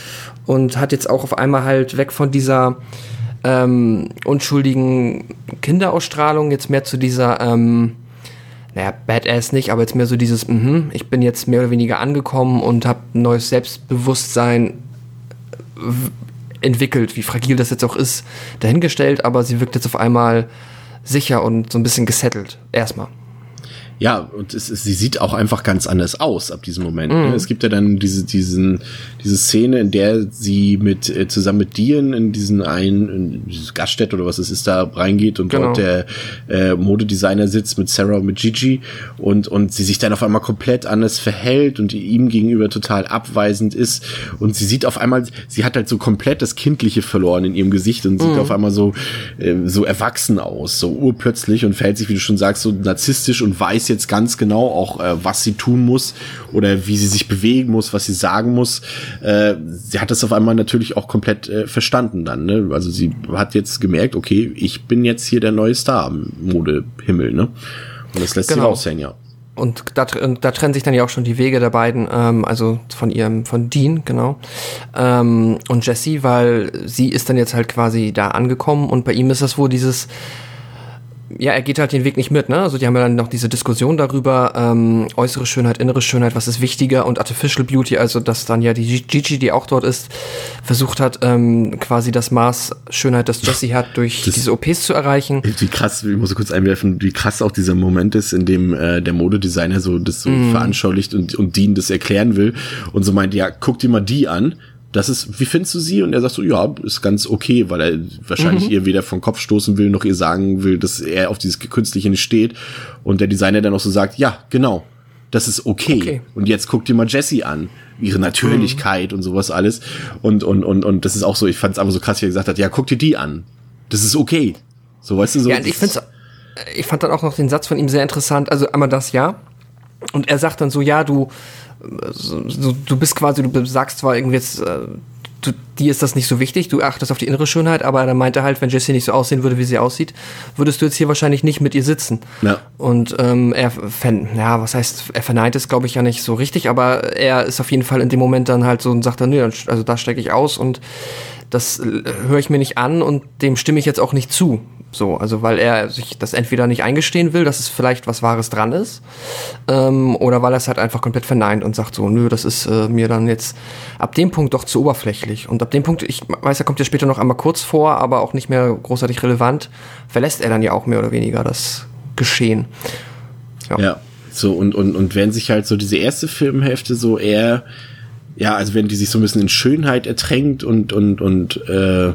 Und hat jetzt auch auf einmal halt weg von dieser ähm, unschuldigen Kinderausstrahlung jetzt mehr zu dieser, ähm, naja, Badass nicht, aber jetzt mehr so dieses, mhm, ich bin jetzt mehr oder weniger angekommen und habe neues Selbstbewusstsein w- entwickelt, wie fragil das jetzt auch ist, dahingestellt, aber sie wirkt jetzt auf einmal sicher und so ein bisschen gesettelt. Erstmal. Ja, und es, es, sie sieht auch einfach ganz anders aus ab diesem Moment. Ne? Es gibt ja dann diese, diesen, diese Szene, in der sie mit äh, zusammen mit Dian in diesen einen in dieses Gaststätte oder was es ist da reingeht und Genau. dort der äh, Modedesigner sitzt mit Sarah und mit Gigi und und sie sich dann auf einmal komplett anders verhält und ihm gegenüber total abweisend ist und sie sieht auf einmal, sie hat halt so komplett das Kindliche verloren in ihrem Gesicht und sieht auf einmal so äh, so erwachsen aus, so urplötzlich und verhält sich, wie du schon sagst, so narzisstisch und weiß jetzt ganz genau auch, äh, was sie tun muss oder wie sie sich bewegen muss, was sie sagen muss. Äh, sie hat das auf einmal natürlich auch komplett äh, verstanden dann. Ne? Also sie hat jetzt gemerkt, okay, ich bin jetzt hier der neue Star am Modehimmel. Ne? Und das lässt sie Genau. raushängen, ja. Und da, und da trennen sich dann ja auch schon die Wege der beiden, ähm, also von ihrem, von Dean, genau, ähm, und Jesse, weil sie ist dann jetzt halt quasi da angekommen und bei ihm ist das wohl dieses, ja, er geht halt den Weg nicht mit, ne? Also die haben ja dann noch diese Diskussion darüber, ähm, äußere Schönheit, innere Schönheit, was ist wichtiger und Artificial Beauty, also dass dann ja die Gigi, die auch dort ist, versucht hat, ähm, quasi das Maß Schönheit, das Jesse hat, durch Das- diese OPs zu erreichen. Wie krass, ich muss kurz einwerfen, wie krass auch dieser Moment ist, in dem äh, der Modedesigner so das so veranschaulicht und, und Dean das erklären will und so meint, ja, guck dir mal die an. Das ist, wie findest du sie? Und er sagt so, ja, ist ganz okay, weil er wahrscheinlich ihr weder vom Kopf stoßen will, noch ihr sagen will, dass er auf dieses Künstliche nicht steht. Und der Designer dann auch so sagt, ja, genau, das ist okay. Okay. Und jetzt guck dir mal Jessie an. Ihre Natürlichkeit und sowas alles. Und, und, und, und das ist auch so, ich fand es einfach so krass, wie er gesagt hat, ja, guck dir die an. Das ist okay. So, weißt du, so. Ja, ich find's, ich fand dann auch noch den Satz von ihm sehr interessant. Also einmal das ja. Und er sagt dann so, ja, du, du bist quasi, du sagst zwar irgendwie jetzt, äh, du, dir ist das nicht so wichtig, du achtest auf die innere Schönheit, aber dann meinte er halt, wenn Jessie nicht so aussehen würde, wie sie aussieht, würdest du jetzt hier wahrscheinlich nicht mit ihr sitzen. Ja. Und ähm, er, ja, was heißt, er verneint es, glaube ich, ja nicht so richtig, aber er ist auf jeden Fall in dem Moment dann halt so und sagt dann, nö, also da stecke ich aus und das äh, höre ich mir nicht an und dem stimme ich jetzt auch nicht zu. So, also weil er sich das entweder nicht eingestehen will, dass es vielleicht was Wahres dran ist, ähm, oder weil er es halt einfach komplett verneint und sagt so, nö, das ist äh, mir dann jetzt ab dem Punkt doch zu oberflächlich. Und ab dem Punkt, ich weiß, er kommt ja später noch einmal kurz vor, aber auch nicht mehr großartig relevant, verlässt er dann ja auch mehr oder weniger das Geschehen. Ja, so und, und, und wenn sich halt so diese erste Filmhälfte so eher, ja, also wenn die sich so ein bisschen in Schönheit ertränkt und, und, und, äh,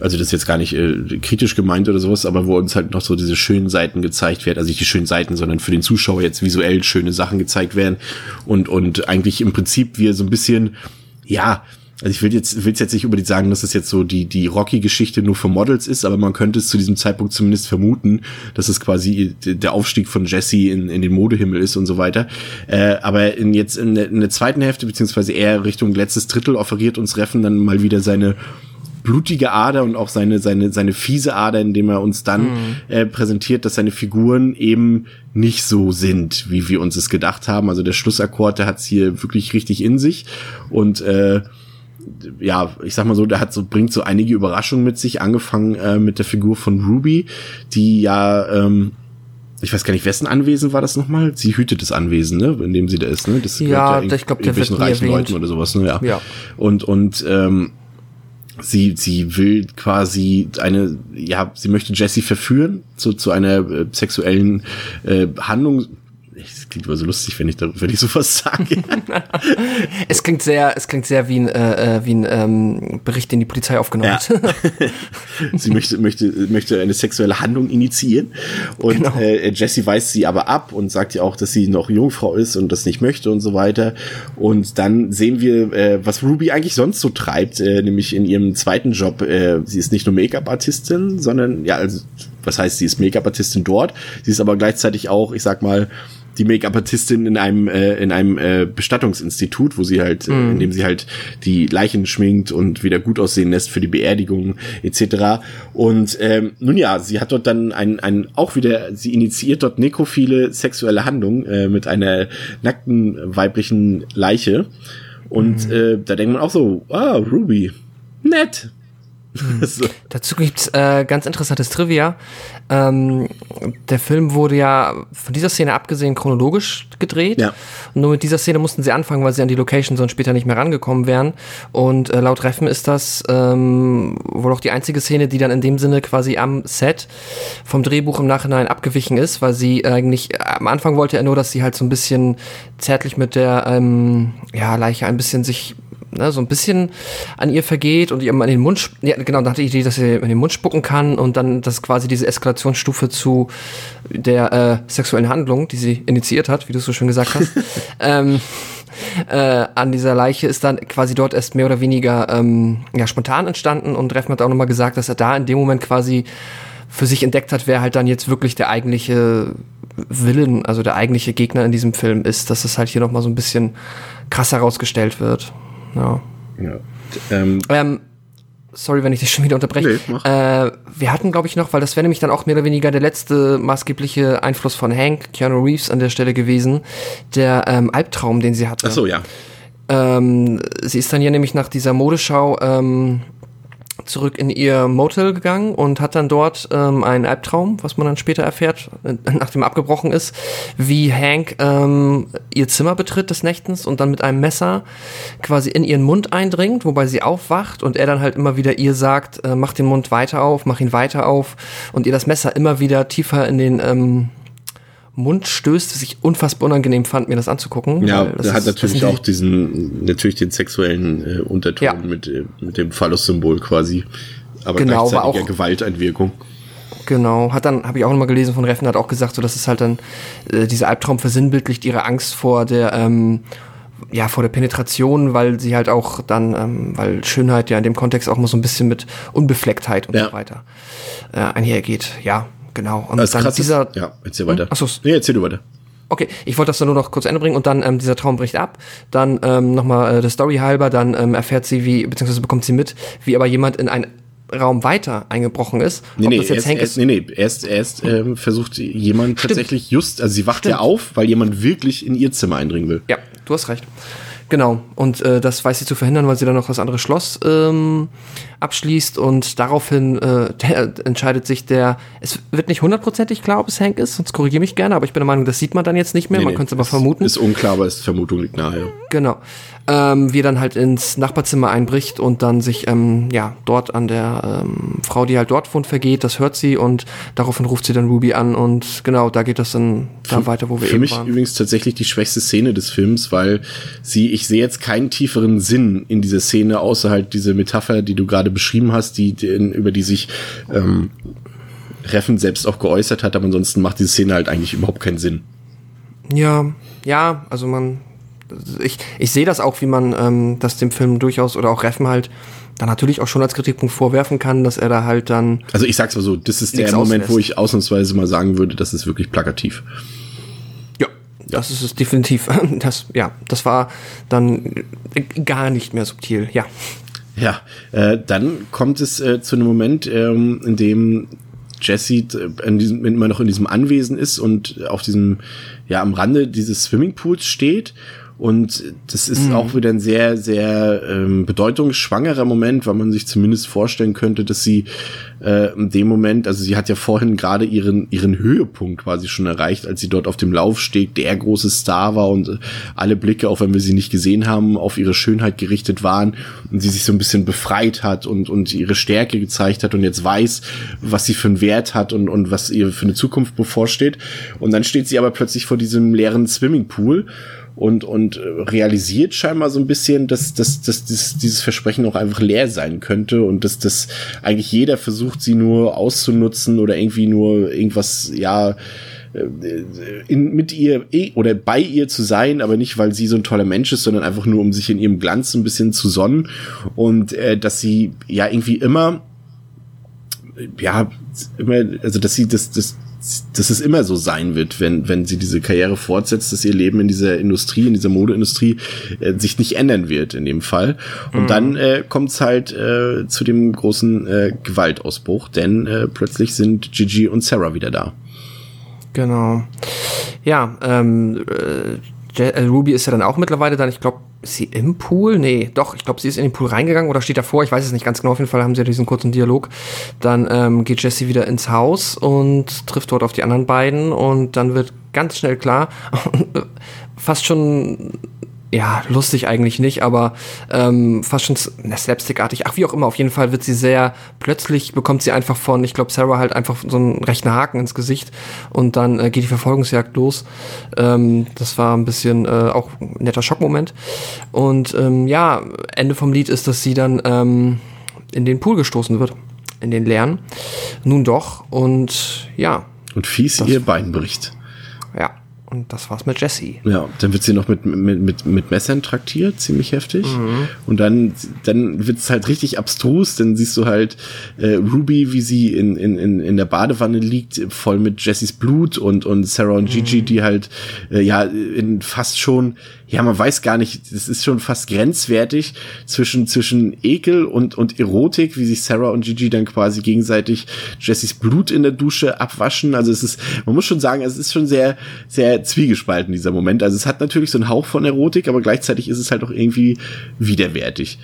also das ist jetzt gar nicht äh, kritisch gemeint oder sowas, aber wo uns halt noch so diese schönen Seiten gezeigt werden, also nicht die schönen Seiten, sondern für den Zuschauer jetzt visuell schöne Sachen gezeigt werden und, und eigentlich im Prinzip wir so ein bisschen, ja, also ich will jetzt, will's jetzt nicht unbedingt sagen, dass es jetzt so die, die Rocky-Geschichte nur für Models ist, aber man könnte es zu diesem Zeitpunkt zumindest vermuten, dass es quasi der Aufstieg von Jesse in, in den Modehimmel ist und so weiter. Äh, aber in jetzt in der, in der zweiten Hälfte, beziehungsweise eher Richtung letztes Drittel, offeriert uns Reffen dann mal wieder seine blutige Ader und auch seine, seine, seine fiese Ader, indem er uns dann äh, präsentiert, dass seine Figuren eben nicht so sind, wie wir uns es gedacht haben. Also der Schlussakkord, der hat's hier wirklich richtig in sich und äh, ja, ich sag mal so, der hat so, bringt so einige Überraschungen mit sich, angefangen äh, mit der Figur von Ruby, die ja, ähm, ich weiß gar nicht, wessen Anwesen war das nochmal? Sie hütet das Anwesen, ne, in dem sie da ist, ne? Das Ja, irg- ich glaub, der wird reichen erwähnt. Leuten oder sowas, ne, ja. Ja. Und, und, ähm, sie, sie will quasi eine, ja, sie möchte Jessie verführen zu, zu einer äh, sexuellen äh, Handlung. Klingt immer so lustig, wenn ich da, wenn ich sowas sage. Es klingt sehr, es klingt sehr wie ein, äh, äh, wie ein ähm, Bericht, den die Polizei aufgenommen Ja. hat. sie möchte, möchte, möchte eine sexuelle Handlung initiieren. Und Genau. äh, Jessie weist sie aber ab und sagt ja auch, dass sie noch Jungfrau ist und das nicht möchte und so weiter. Und dann sehen wir, äh, was Ruby eigentlich sonst so treibt, äh, nämlich in ihrem zweiten Job. Äh, sie ist nicht nur Make-up-Artistin, sondern ja, also was heißt, sie ist Make-up-Artistin dort. Sie ist aber gleichzeitig auch, ich sag mal, die Make-up-Artistin in einem äh, in einem äh, Bestattungsinstitut, wo sie halt, äh, in dem sie halt die Leichen schminkt und wieder gut aussehen lässt für die Beerdigung etc. Und ähm, nun ja, sie hat dort dann ein, ein auch wieder, sie initiiert dort nekrophile sexuelle Handlungen äh, mit einer nackten weiblichen Leiche. Und mhm. äh, da denkt man auch so, ah, Ruby, nett. so. Dazu gibt's äh, ganz interessantes Trivia. Ähm, der Film wurde ja von dieser Szene abgesehen chronologisch gedreht. Ja. Und nur mit dieser Szene mussten sie anfangen, weil sie an die Location sonst später nicht mehr rangekommen wären. Und äh, laut Reffen ist das ähm, wohl auch die einzige Szene, die dann in dem Sinne quasi am Set vom Drehbuch im Nachhinein abgewichen ist, weil sie eigentlich äh, am Anfang wollte er nur, dass sie halt so ein bisschen zärtlich mit der ähm, ja, Leiche ein bisschen sich ne, so ein bisschen an ihr vergeht und ihr in den Mund, ja, genau, dann hatte ich die Idee, dass sie in den Mund spucken kann und dann das quasi diese Eskalationsstufe zu der äh, sexuellen Handlung, die sie initiiert hat, wie du so schön gesagt hast, ähm, äh, an dieser Leiche ist dann quasi dort erst mehr oder weniger ähm, ja, spontan entstanden und Reffen hat auch nochmal gesagt, dass er da in dem Moment quasi für sich entdeckt hat, wer halt dann jetzt wirklich der eigentliche Willen, also der eigentliche Gegner in diesem Film ist, dass es halt hier nochmal so ein bisschen krass herausgestellt wird. Ja. ja. Ähm, ähm, sorry, wenn ich dich schon wieder unterbreche. Nee, äh, wir hatten, glaube ich, noch, weil das wäre nämlich dann auch mehr oder weniger der letzte maßgebliche Einfluss von Hank, Keanu Reeves an der Stelle gewesen, der ähm, Albtraum, den sie hatte. Ach so, ja. Ähm, sie ist dann ja nämlich nach dieser Modeschau ähm, zurück in ihr Motel gegangen und hat dann dort ähm, einen Albtraum, was man dann später erfährt, äh, nachdem abgebrochen ist, wie Hank ähm, ihr Zimmer betritt des Nächtens und dann mit einem Messer quasi in ihren Mund eindringt, wobei sie aufwacht und er dann halt immer wieder ihr sagt, äh, mach den Mund weiter auf, mach ihn weiter auf und ihr das Messer immer wieder tiefer in den ähm, Mund stößt, was ich unfassbar unangenehm fand, mir das anzugucken. Ja, er hat natürlich auch diesen, natürlich den sexuellen äh, Unterton ja. mit, äh, mit dem Phallus-Symbol quasi. Aber genau, gleichzeitig auch, ja Gewalteinwirkung. Genau, hat dann, habe ich auch nochmal gelesen von Reffen, hat auch gesagt, so dass es halt dann, äh, dieser Albtraum versinnbildlicht ihre Angst vor der, ähm, ja, vor der Penetration, weil sie halt auch dann, ähm, weil Schönheit ja in dem Kontext auch mal so ein bisschen mit Unbeflecktheit und ja. so weiter äh, einhergeht. Ja, Genau. Und das dann dieser. Ist, ja, erzähl weiter. Hm? Achso. Nee, erzähl du weiter. Okay, ich wollte das dann nur noch kurz Ende bringen und dann ähm, dieser Traum bricht ab. Dann ähm, nochmal äh, der Story halber, dann ähm, erfährt sie, wie, beziehungsweise bekommt sie mit, wie aber jemand in einen Raum weiter eingebrochen ist. Nee, nee, erst, erst, nee, nee, erst, erst ähm, versucht jemand Stimmt. tatsächlich just, also sie wacht Stimmt. ja auf, weil jemand wirklich in ihr Zimmer eindringen will. Ja, du hast recht. Genau, und äh, das weiß sie zu verhindern, weil sie dann noch das andere Schloss ähm, abschließt und daraufhin äh, der, entscheidet sich der, es wird nicht hundertprozentig klar, ob es Hank ist, sonst korrigiere mich gerne, aber ich bin der Meinung, das sieht man dann jetzt nicht mehr, nee, man nee, könnte es aber vermuten. Ist unklar, aber es Vermutung liegt nahe. Genau ähm, wie er dann halt ins Nachbarzimmer einbricht und dann sich ähm, ja dort an der ähm, Frau, die halt dort wohnt, vergeht. Das hört sie und daraufhin ruft sie dann Ruby an und genau, da geht das dann da weiter, wo wir für eben mich übrigens tatsächlich die schwächste Szene des Films, weil sie, ich sehe jetzt keinen tieferen Sinn in dieser Szene, außer halt diese Metapher, die du gerade beschrieben hast, die, die über die sich ähm, Reffen selbst auch geäußert hat, aber ansonsten macht diese Szene halt eigentlich überhaupt keinen Sinn. Ja, ja, also man ich, ich sehe das auch, wie man ähm, das dem Film durchaus oder auch Reffen halt dann natürlich auch schon als Kritikpunkt vorwerfen kann, dass er da halt dann. Also ich sag's mal so, das ist der Moment, wo ich ausnahmsweise mal sagen würde, das ist wirklich plakativ. Ja, das ist es definitiv. Das, ja, das war dann gar nicht mehr subtil, ja. Ja, äh, dann kommt es äh, zu einem Moment, ähm, in dem Jesse äh, in diesem, immer noch in diesem Anwesen ist und auf diesem, ja, am Rande dieses Swimmingpools steht und das ist mhm. auch wieder ein sehr, sehr ähm, bedeutungsschwangerer Moment, weil man sich zumindest vorstellen könnte, dass sie äh, in dem Moment, also sie hat ja vorhin gerade ihren, ihren Höhepunkt quasi schon erreicht, als sie dort auf dem Laufsteg der große Star war und äh, alle Blicke, auch wenn wir sie nicht gesehen haben, auf ihre Schönheit gerichtet waren und sie sich so ein bisschen befreit hat und, und ihre Stärke gezeigt hat und jetzt weiß, was sie für einen Wert hat und, und was ihr für eine Zukunft bevorsteht. Und dann steht sie aber plötzlich vor diesem leeren Swimmingpool und, und realisiert scheinbar so ein bisschen, dass, dass, dass dieses, dieses Versprechen auch einfach leer sein könnte und dass das eigentlich jeder versucht, sie nur auszunutzen oder irgendwie nur irgendwas, ja, äh, in, mit ihr eh, oder bei ihr zu sein, aber nicht, weil sie so ein toller Mensch ist, sondern einfach nur, um sich in ihrem Glanz ein bisschen zu sonnen und äh, dass sie ja irgendwie immer ja immer also dass sie das das dass es immer so sein wird, wenn, wenn sie diese Karriere fortsetzt, dass ihr Leben in dieser Industrie, in dieser Modeindustrie äh, sich nicht ändern wird in dem Fall. Und mhm. dann äh, kommt es halt äh, zu dem großen äh, Gewaltausbruch, denn äh, plötzlich sind Gigi und Sarah wieder da. Genau. Ja, ähm, äh, Ruby ist ja dann auch mittlerweile dann, ich glaube, ist sie im Pool? Nee, doch, ich glaube, sie ist in den Pool reingegangen oder steht davor, ich weiß es nicht ganz genau. Auf jeden Fall haben sie ja diesen kurzen Dialog. Dann ähm, geht Jesse wieder ins Haus und trifft dort auf die anderen beiden und dann wird ganz schnell klar, fast schon ja, lustig eigentlich nicht, aber ähm, fast schon na, slapstickartig. Ach, wie auch immer, auf jeden Fall wird sie sehr, plötzlich bekommt sie einfach von, ich glaube, Sarah halt einfach so einen rechten Haken ins Gesicht und dann äh, geht die Verfolgungsjagd los. Ähm, das war ein bisschen äh, auch ein netter Schockmoment. Und ähm, ja, Ende vom Lied ist, dass sie dann ähm, in den Pool gestoßen wird, in den leeren. Nun doch, und ja. Und fies ihr Bein bricht. Ja. Und das war's mit Jesse. Ja, dann wird sie noch mit, mit, mit, mit Messern traktiert, ziemlich heftig. Mhm. Und dann, dann wird's halt richtig abstrus. Dann siehst du halt äh, Ruby, wie sie in, in, in, in der Badewanne liegt, voll mit Jessys Blut und, und Sarah und Gigi, mhm. die halt äh, ja in fast schon ja, man weiß gar nicht, es ist schon fast grenzwertig zwischen, zwischen Ekel und, und Erotik, wie sich Sarah und Gigi dann quasi gegenseitig Jessys Blut in der Dusche abwaschen. Also es ist, man muss schon sagen, es ist schon sehr, sehr zwiegespalten, dieser Moment. Also es hat natürlich so einen Hauch von Erotik, aber gleichzeitig ist es halt auch irgendwie widerwärtig.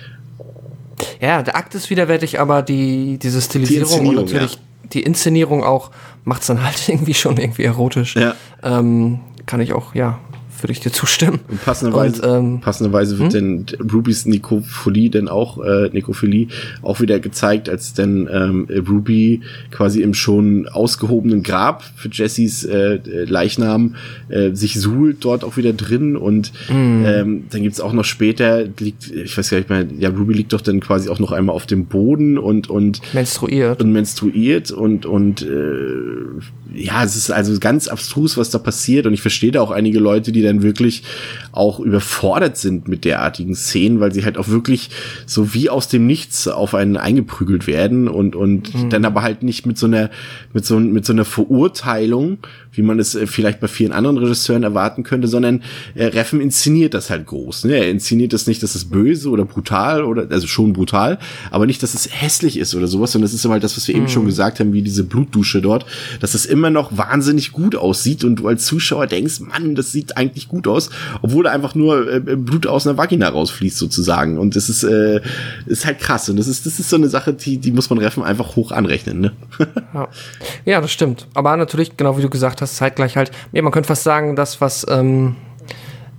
Ja, der Akt ist widerwärtig, aber die, diese Stilisierung die und natürlich ja. die Inszenierung auch macht es dann halt irgendwie schon irgendwie erotisch. Ja. Ähm, kann ich auch, ja, würde ich dir zustimmen. Und passenderweise, und, ähm, passenderweise wird hm? denn Rubys Nikophilie dann auch, äh, Nikophilie auch wieder gezeigt, als dann ähm, Ruby quasi im schon ausgehobenen Grab für Jessys äh, Leichnam äh, sich suhlt dort auch wieder drin und hm. ähm, dann gibt's auch noch später, liegt, ich weiß gar nicht mehr, ja, Ruby liegt doch dann quasi auch noch einmal auf dem Boden und und menstruiert und menstruiert und und äh, ja, es ist also ganz abstrus, was da passiert und ich verstehe da auch einige Leute, die dann wirklich auch überfordert sind mit derartigen Szenen, weil sie halt auch wirklich so wie aus dem Nichts auf einen eingeprügelt werden und und mhm. dann aber halt nicht mit so einer mit so mit so einer Verurteilung wie man es äh, vielleicht bei vielen anderen Regisseuren erwarten könnte, sondern äh, Reffen inszeniert das halt groß. Ne? Er inszeniert das nicht, dass es böse oder brutal oder also schon brutal, aber nicht, dass es hässlich ist oder sowas, sondern das ist halt das, was wir mhm. eben schon gesagt haben, wie diese Blutdusche dort, dass es immer noch wahnsinnig gut aussieht und du als Zuschauer denkst, Mann, das sieht eigentlich gut aus, obwohl da einfach nur äh, Blut aus einer Vagina rausfließt sozusagen und das ist äh, ist halt krass und das ist das ist so eine Sache, die die muss man Reffen einfach hoch anrechnen. Ne? ja. ja, das stimmt. Aber natürlich genau wie du gesagt hast das zeitgleich halt, ja, man könnte fast sagen, das, was, ähm,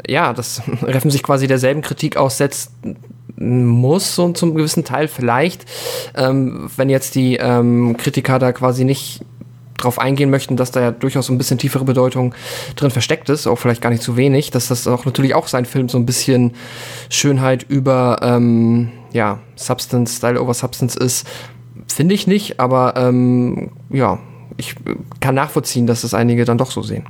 ja, das Reffen sich quasi derselben Kritik aussetzt, muss so zum gewissen Teil vielleicht, ähm, wenn jetzt die ähm, Kritiker da quasi nicht drauf eingehen möchten, dass da ja durchaus ein bisschen tiefere Bedeutung drin versteckt ist, auch vielleicht gar nicht zu wenig, dass das auch natürlich auch sein Film so ein bisschen Schönheit über ähm, ja Substance, Style over Substance ist, finde ich nicht, aber ähm, ja, ich kann nachvollziehen, dass das einige dann doch so sehen.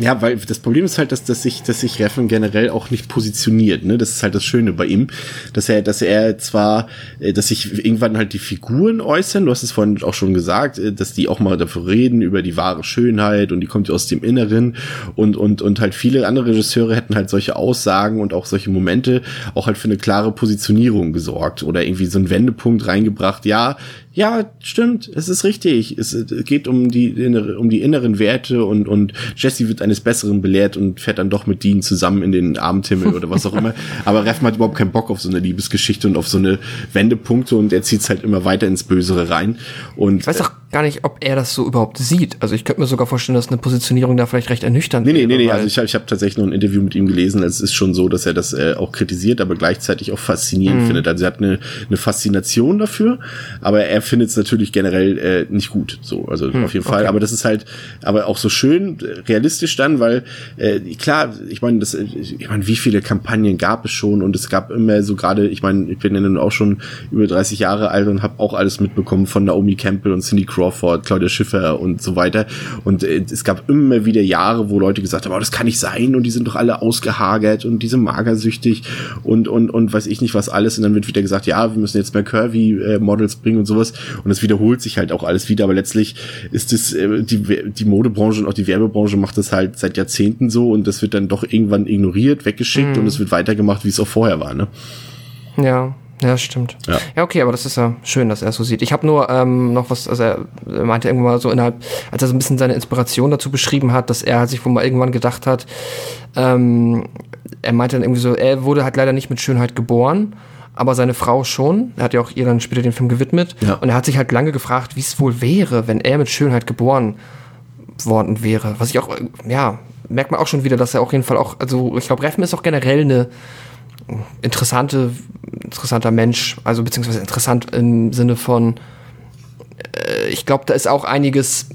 Ja, weil das Problem ist halt, dass, dass sich, dass sich Reffen generell auch nicht positioniert. Ne? Das ist halt das Schöne bei ihm, dass er, dass er zwar, äh, dass sich irgendwann halt die Figuren äußern. Du hast es vorhin auch schon gesagt, äh, dass die auch mal dafür reden über die wahre Schönheit und die kommt ja aus dem Inneren und und und halt viele andere Regisseure hätten halt solche Aussagen und auch solche Momente auch halt für eine klare Positionierung gesorgt oder irgendwie so einen Wendepunkt reingebracht. Ja, ja, stimmt, es ist richtig. Es geht um die, um die inneren Werte und, und Jesse wird eines Besseren belehrt und fährt dann doch mit Dean zusammen in den Abendhimmel oder was auch immer. Aber Reffen hat überhaupt keinen Bock auf so eine Liebesgeschichte und auf so eine Wendepunkte und er zieht es halt immer weiter ins Bösere rein. Und ich weiß auch gar nicht, ob er das so überhaupt sieht. Also ich könnte mir sogar vorstellen, dass eine Positionierung da vielleicht recht ernüchternd nee, nee, Nee, nee, nee. Also ich habe ich hab tatsächlich noch ein Interview mit ihm gelesen. Es ist schon so, dass er das äh, auch kritisiert, aber gleichzeitig auch faszinierend mhm. findet. Also er hat eine, eine Faszination dafür, aber er findet es natürlich generell äh, nicht gut. So, also mhm, auf jeden Fall. Okay. Aber das ist halt, aber auch so schön realistisch dann, weil äh, klar, ich meine, das, ich meine, wie viele Kampagnen gab es schon und es gab immer so gerade, ich meine, ich bin ja nun auch schon über 30 Jahre alt und habe auch alles mitbekommen von Naomi Campbell und Cindy Crow Crawford, Claudia Schiffer und so weiter. Und äh, es gab immer wieder Jahre, wo Leute gesagt haben, oh, das kann nicht sein und die sind doch alle ausgehagert und diese magersüchtig und, und, und weiß ich nicht was alles. Und dann wird wieder gesagt, ja, wir müssen jetzt mehr Curvy-Models bringen und sowas. Und es wiederholt sich halt auch alles wieder. Aber letztlich ist es, äh, die, die Modebranche und auch die Werbebranche macht das halt seit Jahrzehnten so und das wird dann doch irgendwann ignoriert, weggeschickt mhm. und es wird weitergemacht, wie es auch vorher war, ne? Ja, Ja, stimmt. Ja. Ja. okay, aber das ist ja schön, dass er es so sieht. Ich habe nur ähm, noch was, also er meinte irgendwann mal so innerhalb, als er so ein bisschen seine Inspiration dazu beschrieben hat, dass er sich wohl mal irgendwann gedacht hat, ähm, er meinte dann irgendwie so, er wurde halt leider nicht mit Schönheit geboren, aber seine Frau schon. Er hat ja auch ihr dann später den Film gewidmet. Ja. Und er hat sich halt lange gefragt, wie es wohl wäre, wenn er mit Schönheit geboren worden wäre. Was ich auch, ja, merkt man auch schon wieder, dass er auf jeden Fall auch, also ich glaube, Reffen ist auch generell eine interessante, interessanter Mensch, also beziehungsweise interessant im Sinne von, äh, ich glaube, da ist auch einiges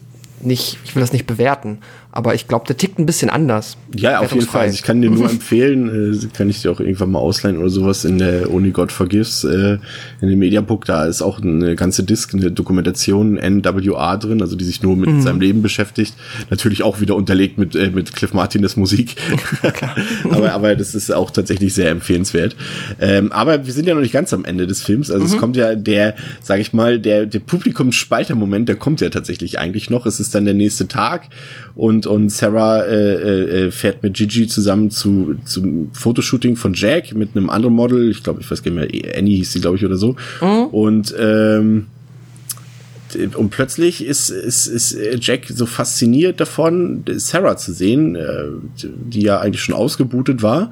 nicht, ich will das nicht bewerten, aber ich glaube, der tickt ein bisschen anders. Ja, auf jeden Fall. Ich kann dir nur empfehlen, äh, kann ich dir auch irgendwann mal ausleihen oder sowas in der Only God Forgives, äh, in dem Mediabook, da ist auch eine ganze Disc, eine Dokumentation NWA drin, also die sich nur mit seinem Leben beschäftigt. Natürlich auch wieder unterlegt mit, äh, mit Cliff Martinez Musik. aber, aber das ist auch tatsächlich sehr empfehlenswert. Ähm, aber wir sind ja noch nicht ganz am Ende des Films. Also es kommt ja der, sag ich mal, der, der Publikumsspalter-Moment, der kommt ja tatsächlich eigentlich noch. Es ist dann der nächste Tag und, und Sarah äh, äh, fährt mit Gigi zusammen zu zum Fotoshooting von Jack mit einem anderen Model. Ich glaube, ich weiß gar nicht mehr, Annie hieß sie, glaube ich, oder so. Und ähm, und plötzlich ist, ist, ist Jack so fasziniert davon, Sarah zu sehen, äh, die ja eigentlich schon ausgebutet war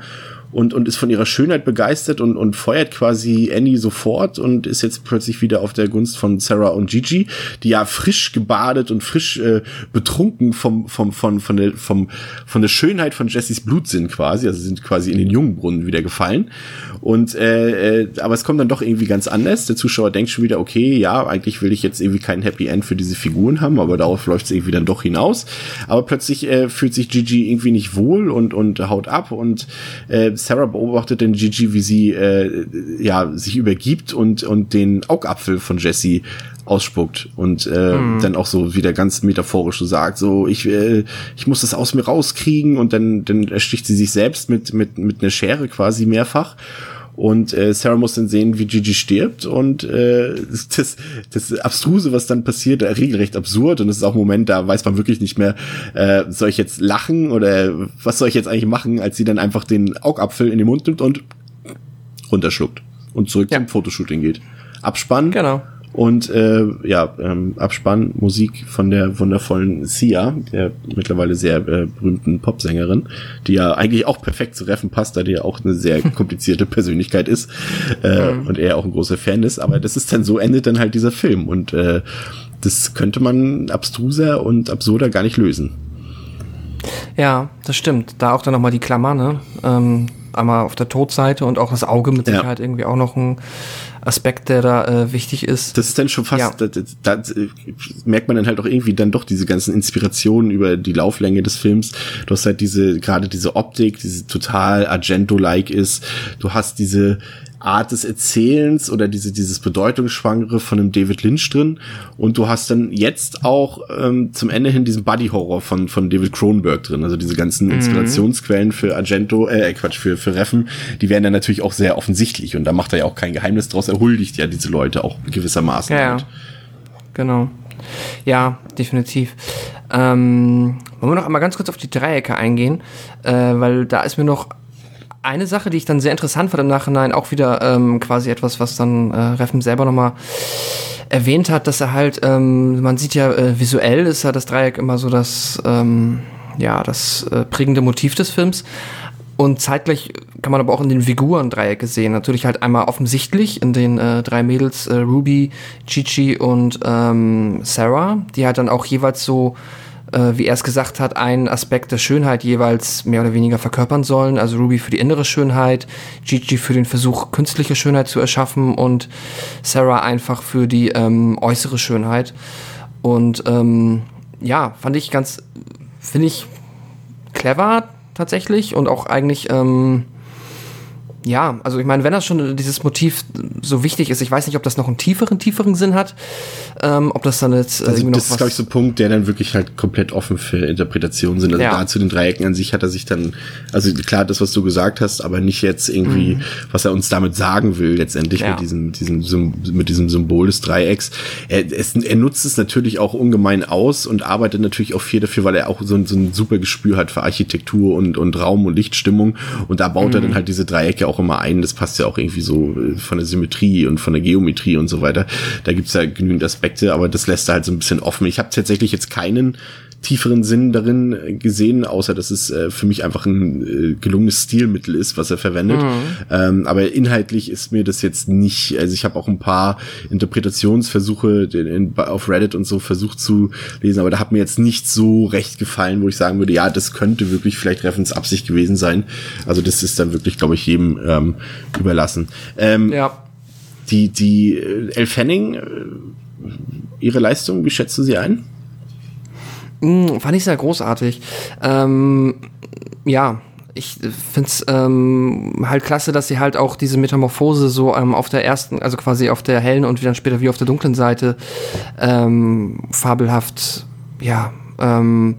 und, und ist von ihrer Schönheit begeistert und, und feuert quasi Annie sofort und ist jetzt plötzlich wieder auf der Gunst von Sarah und Gigi, die ja frisch gebadet und frisch äh, betrunken vom, vom, von, von, der, vom, von der Schönheit von Jessys Blut sind quasi, also sind quasi in den Jungenbrunnen wieder gefallen. Und äh, äh, aber es kommt dann doch irgendwie ganz anders. Der Zuschauer denkt schon wieder, okay, ja, eigentlich will ich jetzt irgendwie kein Happy End für diese Figuren haben, aber darauf läuft es irgendwie dann doch hinaus. Aber plötzlich äh, fühlt sich Gigi irgendwie nicht wohl und, und haut ab und äh, Sarah beobachtet dann Gigi, wie sie äh, ja sich übergibt und und den Augapfel von Jesse ausspuckt und äh, dann auch so wieder ganz metaphorisch so sagt, so ich äh, ich muss das aus mir rauskriegen und dann dann ersticht sie sich selbst mit mit mit einer Schere quasi mehrfach und äh, Sarah muss dann sehen, wie Gigi stirbt und äh, das, das Abstruse, was dann passiert, äh, regelrecht absurd und es ist auch ein Moment, da weiß man wirklich nicht mehr, äh, soll ich jetzt lachen oder was soll ich jetzt eigentlich machen, als sie dann einfach den Augapfel in den Mund nimmt und runterschluckt und zurück Ja. zum Fotoshooting geht. Abspann Genau. Und äh, ja, ähm, Abspann, Musik von der wundervollen Sia, der mittlerweile sehr äh, berühmten Popsängerin, die ja eigentlich auch perfekt zu Reffen passt, da die ja auch eine sehr komplizierte Persönlichkeit ist äh, und er auch ein großer Fan ist. Aber das ist dann so endet dann halt dieser Film und äh, das könnte man abstruser und absurder gar nicht lösen. Ja, das stimmt. Da auch dann nochmal die Klammer, ne? Ähm, einmal auf der Todseite und auch das Auge mit Ja. Sicherheit irgendwie auch noch ein Aspekt, der da äh, wichtig ist. Das ist dann schon fast, Ja. da, da, merkt man dann halt auch irgendwie dann doch diese ganzen Inspirationen über die Lauflänge des Films. Du hast halt diese, gerade diese Optik, diese total Argento-like ist. Du hast diese Art des Erzählens oder diese, dieses Bedeutungsschwangere von einem David Lynch drin. Und du hast dann jetzt auch ähm, zum Ende hin diesen Buddy-Horror von, von David Cronenberg drin. Also diese ganzen Inspirationsquellen für Argento, äh, Quatsch, für, für Reffen, die werden dann natürlich auch sehr offensichtlich. Und da macht er ja auch kein Geheimnis draus. Er huldigt ja diese Leute auch gewissermaßen. Ja, damit. Genau. Ja, definitiv. Ähm, wollen wir noch einmal ganz kurz auf die Dreiecke eingehen, äh, weil da ist mir noch eine Sache, die ich dann sehr interessant fand im Nachhinein, auch wieder ähm, quasi etwas, was dann äh, Reffen selber nochmal erwähnt hat, dass er halt, ähm, man sieht ja äh, visuell ist ja das Dreieck immer so das, ähm, ja, das äh, prägende Motiv des Films. Und zeitgleich kann man aber auch in den Figuren Dreiecke sehen. Natürlich halt einmal offensichtlich in den äh, drei Mädels äh, Ruby, Chichi und ähm, Sarah, die halt dann auch jeweils so, äh, wie er es gesagt hat, einen Aspekt der Schönheit jeweils mehr oder weniger verkörpern sollen. Also Ruby für die innere Schönheit, Chichi für den Versuch, künstliche Schönheit zu erschaffen und Sarah einfach für die ähm, äußere Schönheit. Und ähm, ja, fand ich ganz, finde ich clever tatsächlich und auch eigentlich, ähm, ja, also ich meine, wenn das schon dieses Motiv so wichtig ist, ich weiß nicht, ob das noch einen tieferen, tieferen Sinn hat, ähm, ob das dann jetzt äh, Also irgendwie noch das ist, glaube ich, so ein Punkt, der dann wirklich halt komplett offen für Interpretationen sind. Also Ja. da zu den Dreiecken an sich hat er sich dann, also klar, das, was du gesagt hast, aber nicht jetzt irgendwie, was er uns damit sagen will, letztendlich Mhm. Ja. mit diesem, diesem, Sym- mit diesem Symbol des Dreiecks. Er, es, er nutzt es natürlich auch ungemein aus und arbeitet natürlich auch viel dafür, weil er auch so ein, so ein super Gespür hat für Architektur und, und Raum und Lichtstimmung. Und da baut er Mhm. dann halt diese Dreiecke auch immer ein. Das passt ja auch irgendwie so äh, von der Symmetrie und von der Geometrie und so weiter. Da gibt's ja genügend Aspekte, aber das lässt halt so ein bisschen offen. Ich habe tatsächlich jetzt keinen tieferen Sinn darin äh, gesehen, außer dass es äh, für mich einfach ein äh, gelungenes Stilmittel ist, was er verwendet. Mhm. Ähm, aber inhaltlich ist mir das jetzt nicht, also ich habe auch ein paar Interpretationsversuche in, in, auf Reddit und so versucht zu lesen, aber da hat mir jetzt nicht so recht gefallen, wo ich sagen würde, ja, das könnte wirklich vielleicht Reffens Absicht gewesen sein. Also das ist dann wirklich, glaube ich, jedem ähm, überlassen. Ähm, ja. Die, die äh, El Fanning, äh, ihre Leistung, wie schätzt du sie ein? Mm, fand ich sehr großartig. Ähm, ja, ich finde es ähm, halt klasse, dass sie halt auch diese Metamorphose so ähm, auf der ersten, also quasi auf der hellen und dann später wie auf der dunklen Seite ähm, fabelhaft, ja, ähm,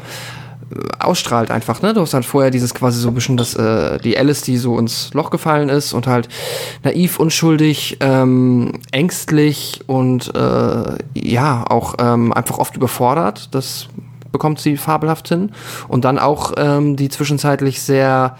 ausstrahlt einfach, ne? Du hast halt vorher dieses quasi so ein bisschen das, äh, die Alice, die so ins Loch gefallen ist und halt naiv, unschuldig, ähm, ängstlich und äh, ja, auch ähm, einfach oft überfordert. Das bekommt sie fabelhaft hin. Und dann auch ähm, die zwischenzeitlich sehr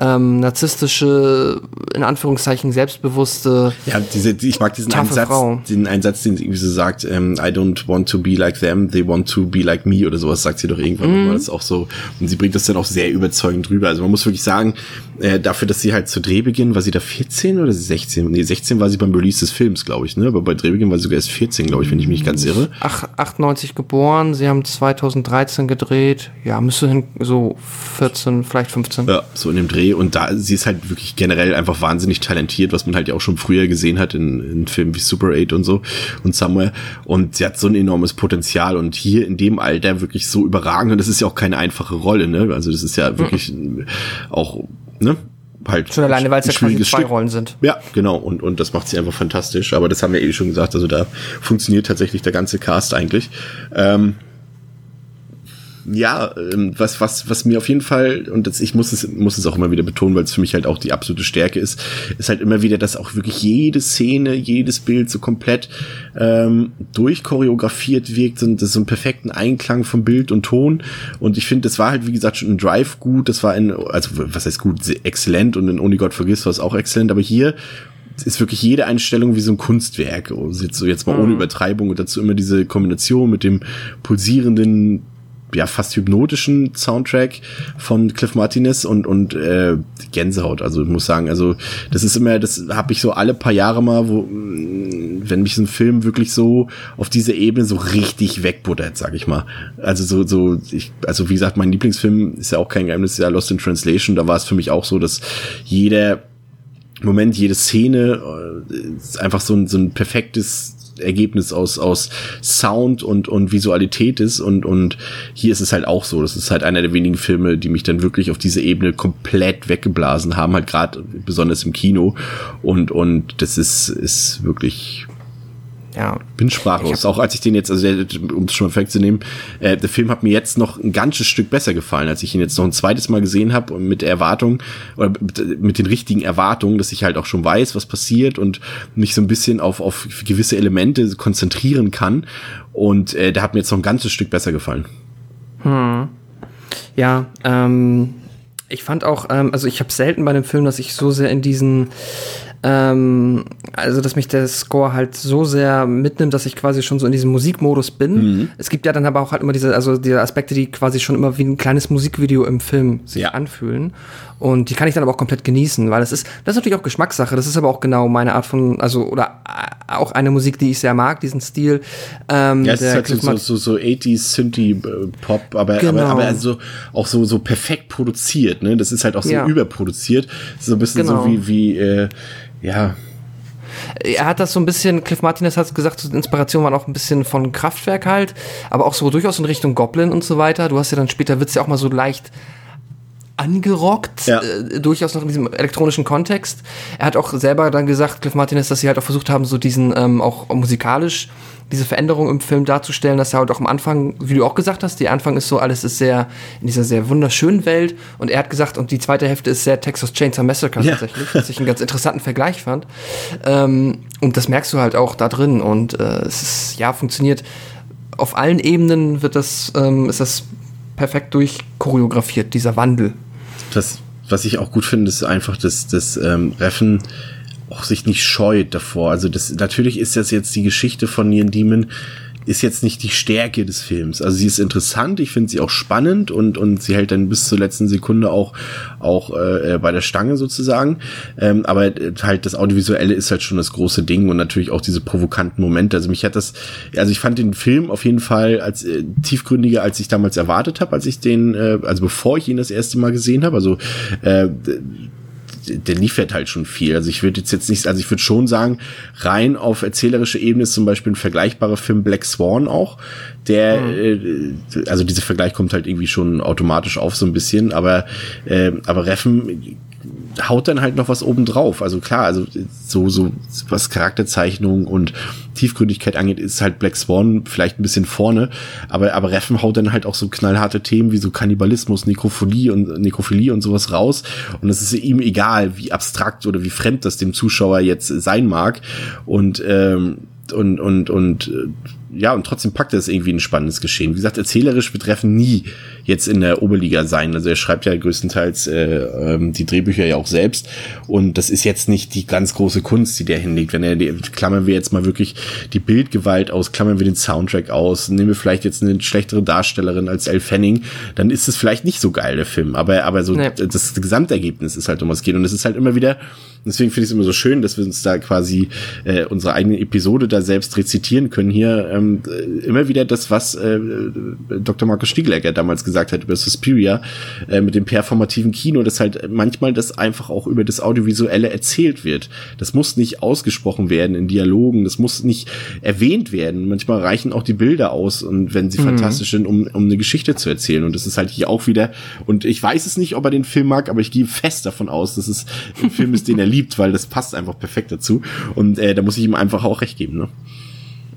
ähm, narzisstische, in Anführungszeichen selbstbewusste. Ja, diese, ich mag diesen Einsatz, Frau. den Einsatz, den sie irgendwie so sagt, ähm, I don't want to be like them, they want to be like me oder sowas, sagt sie doch irgendwann mhm. Das ist auch so. Und sie bringt das dann auch sehr überzeugend drüber. Also man muss wirklich sagen, äh, dafür, dass sie halt zu Drehbeginn, war sie da 14 oder 16? Nee, 16 war sie beim Release des Films, glaube ich, ne? Aber bei Drehbeginn war sie sogar erst 14, glaube ich, wenn ich mich ganz irre. Ach, 98 geboren, sie haben 2013 gedreht. Ja, müsste hin so 14, vielleicht 15. Ja, so in dem Dreh. Und da, sie ist halt wirklich generell einfach wahnsinnig talentiert, was man halt ja auch schon früher gesehen hat in, in Filmen wie Super 8 und so und Somewhere. Und sie hat so ein enormes Potenzial und hier in dem Alter wirklich so überragend. Und das ist ja auch keine einfache Rolle, ne? Also das ist ja wirklich mhm. auch ne? Halt schon alleine, weil es ja quasi zwei Stück. Rollen sind. Ja, genau. Und, und das macht sie einfach fantastisch. Aber das haben wir eh schon gesagt. Also da funktioniert tatsächlich der ganze Cast eigentlich. Ähm, ja, ähm, was, was, was mir auf jeden Fall, und das, ich muss es, muss es auch immer wieder betonen, weil es für mich halt auch die absolute Stärke ist, ist halt immer wieder, dass auch wirklich jede Szene, jedes Bild so komplett ähm, durchchoreografiert wirkt und das so einen perfekten Einklang von Bild und Ton. Und ich finde, das war halt, wie gesagt, schon ein Drive gut, das war ein, also was heißt gut, exzellent und in Only God Forgives war es auch exzellent, aber hier ist wirklich jede Einstellung wie so ein Kunstwerk. So jetzt mal ohne mhm. Übertreibung und dazu immer diese Kombination mit dem pulsierenden ja fast hypnotischen Soundtrack von Cliff Martinez und und äh, Gänsehaut. Also ich muss sagen, also das ist immer, das habe ich so alle paar Jahre mal, wo wenn mich so ein Film wirklich so auf diese Ebene so richtig wegbuttert, sag ich mal. Also so so ich, also wie gesagt, mein Lieblingsfilm ist ja auch kein Geheimnis, ist ja Lost in Translation. Da war es für mich auch so, dass jeder Moment, jede Szene äh, ist einfach so ein, so ein perfektes Ergebnis aus, aus Sound und, und Visualität ist. Und, und hier ist es halt auch so. Das ist halt einer der wenigen Filme, die mich dann wirklich auf diese Ebene komplett weggeblasen haben, halt gerade besonders im Kino. Und, und das ist, ist wirklich ja. Bin sprachlos. Auch als ich den jetzt, also um es schon mal wegzunehmen, äh, der Film hat mir jetzt noch ein ganzes Stück besser gefallen, als ich ihn jetzt noch ein zweites Mal gesehen habe und mit Erwartung oder mit, mit, den richtigen Erwartungen, dass ich halt auch schon weiß, was passiert und mich so ein bisschen auf, auf gewisse Elemente konzentrieren kann. Und äh, der hat mir jetzt noch ein ganzes Stück besser gefallen. Hm. Ja, ähm, ich fand auch, ähm, also ich habe selten bei einem Film, dass ich so sehr in diesen ähm, also, dass mich der Score halt so sehr mitnimmt, dass ich quasi schon so in diesem Musikmodus bin. Mhm. Es gibt ja dann aber auch halt immer diese, also diese Aspekte, die quasi schon immer wie ein kleines Musikvideo im Film sich ja. anfühlen. Und die kann ich dann aber auch komplett genießen, weil das ist, das ist natürlich auch Geschmackssache. Das ist aber auch genau meine Art von, also, oder äh, auch eine Musik, die ich sehr mag, diesen Stil. Ähm, ja, es ist halt so, so, so 80s Synthie-Pop, äh, aber, genau. aber, aber also auch so, so perfekt produziert, ne? Das ist halt auch so ja. überproduziert. So ein bisschen genau. so wie, wie, äh, ja, er hat das so ein bisschen, Cliff Martinez hat gesagt, die Inspiration war auch ein bisschen von Kraftwerk halt, aber auch so durchaus in Richtung Goblin und so weiter. Du hast ja dann später, wird's ja auch mal so leicht angerockt, ja. äh, durchaus noch in diesem elektronischen Kontext. Er hat auch selber dann gesagt, Cliff Martinez, dass sie halt auch versucht haben, so diesen ähm, auch musikalisch diese Veränderung im Film darzustellen, dass er halt auch am Anfang, wie du auch gesagt hast, der Anfang ist so, alles ist sehr in dieser sehr wunderschönen Welt und er hat gesagt, und die zweite Hälfte ist sehr Texas Chainsaw Massacre ja. tatsächlich, was ich einen ganz interessanten Vergleich fand. Ähm, und das merkst du halt auch da drin und äh, es ist, ja, funktioniert auf allen Ebenen wird das, ähm, ist das perfekt durchchoreografiert, dieser Wandel. Das was ich auch gut finde, ist einfach, dass das ähm, Reffen auch sich nicht scheut davor. Also das natürlich ist das jetzt die Geschichte von Neon Demon ist jetzt nicht die Stärke des Films. Also sie ist interessant, ich finde sie auch spannend und, und sie hält dann bis zur letzten Sekunde auch, auch äh, bei der Stange sozusagen. Ähm, aber halt das Audiovisuelle ist halt schon das große Ding und natürlich auch diese provokanten Momente. Also mich hat das, also ich fand den Film auf jeden Fall als äh, tiefgründiger, als ich damals erwartet habe, als ich den, äh, also bevor ich ihn das erste Mal gesehen habe. Also äh, der liefert halt schon viel. Also ich würde jetzt jetzt nicht, also ich würde schon sagen, rein auf erzählerische Ebene ist zum Beispiel ein vergleichbarer Film Black Swan auch, der, mhm. äh, also dieser Vergleich kommt halt irgendwie schon automatisch auf so ein bisschen, aber, äh, aber Reffen haut dann halt noch was oben drauf. Also klar, also so, so was Charakterzeichnung und Tiefgründigkeit angeht, ist halt Black Swan vielleicht ein bisschen vorne, aber, aber Reffen haut dann halt auch so knallharte Themen wie so Kannibalismus, Nekrophilie und Nekrophilie und sowas raus. Und es ist ihm egal, wie abstrakt oder wie fremd das dem Zuschauer jetzt sein mag. Und ähm, und, und, und äh, ja, und trotzdem packt er es irgendwie ein spannendes Geschehen. Wie gesagt, erzählerisch betreffen nie jetzt in der Oberliga sein. Also er schreibt ja größtenteils äh, ähm, die Drehbücher ja auch selbst. Und das ist jetzt nicht die ganz große Kunst, die der hinlegt. Wenn er, die, klammern wir jetzt mal wirklich die Bildgewalt aus, klammern wir den Soundtrack aus, nehmen wir vielleicht jetzt eine schlechtere Darstellerin als Elle Fanning, dann ist es vielleicht nicht so geil, der Film. Aber, aber so nee. das Gesamtergebnis ist halt um was geht. Und es ist halt immer wieder, deswegen finde ich es immer so schön, dass wir uns da quasi äh, unsere eigene Episode da selbst rezitieren können hier. Ähm, immer wieder das, was äh, Dr. Markus Stiegelecker damals gesagt gesagt hat über Suspiria äh, mit dem performativen Kino, dass halt manchmal das einfach auch über das Audiovisuelle erzählt wird. Das muss nicht ausgesprochen werden in Dialogen, das muss nicht erwähnt werden. Manchmal reichen auch die Bilder aus und wenn sie mhm. fantastisch sind, um, um eine Geschichte zu erzählen. Und das ist halt hier auch wieder, und ich weiß es nicht, ob er den Film mag, aber ich gehe fest davon aus, dass es ein Film ist, den er liebt, weil das passt einfach perfekt dazu. Und äh, da muss ich ihm einfach auch recht geben. Ne?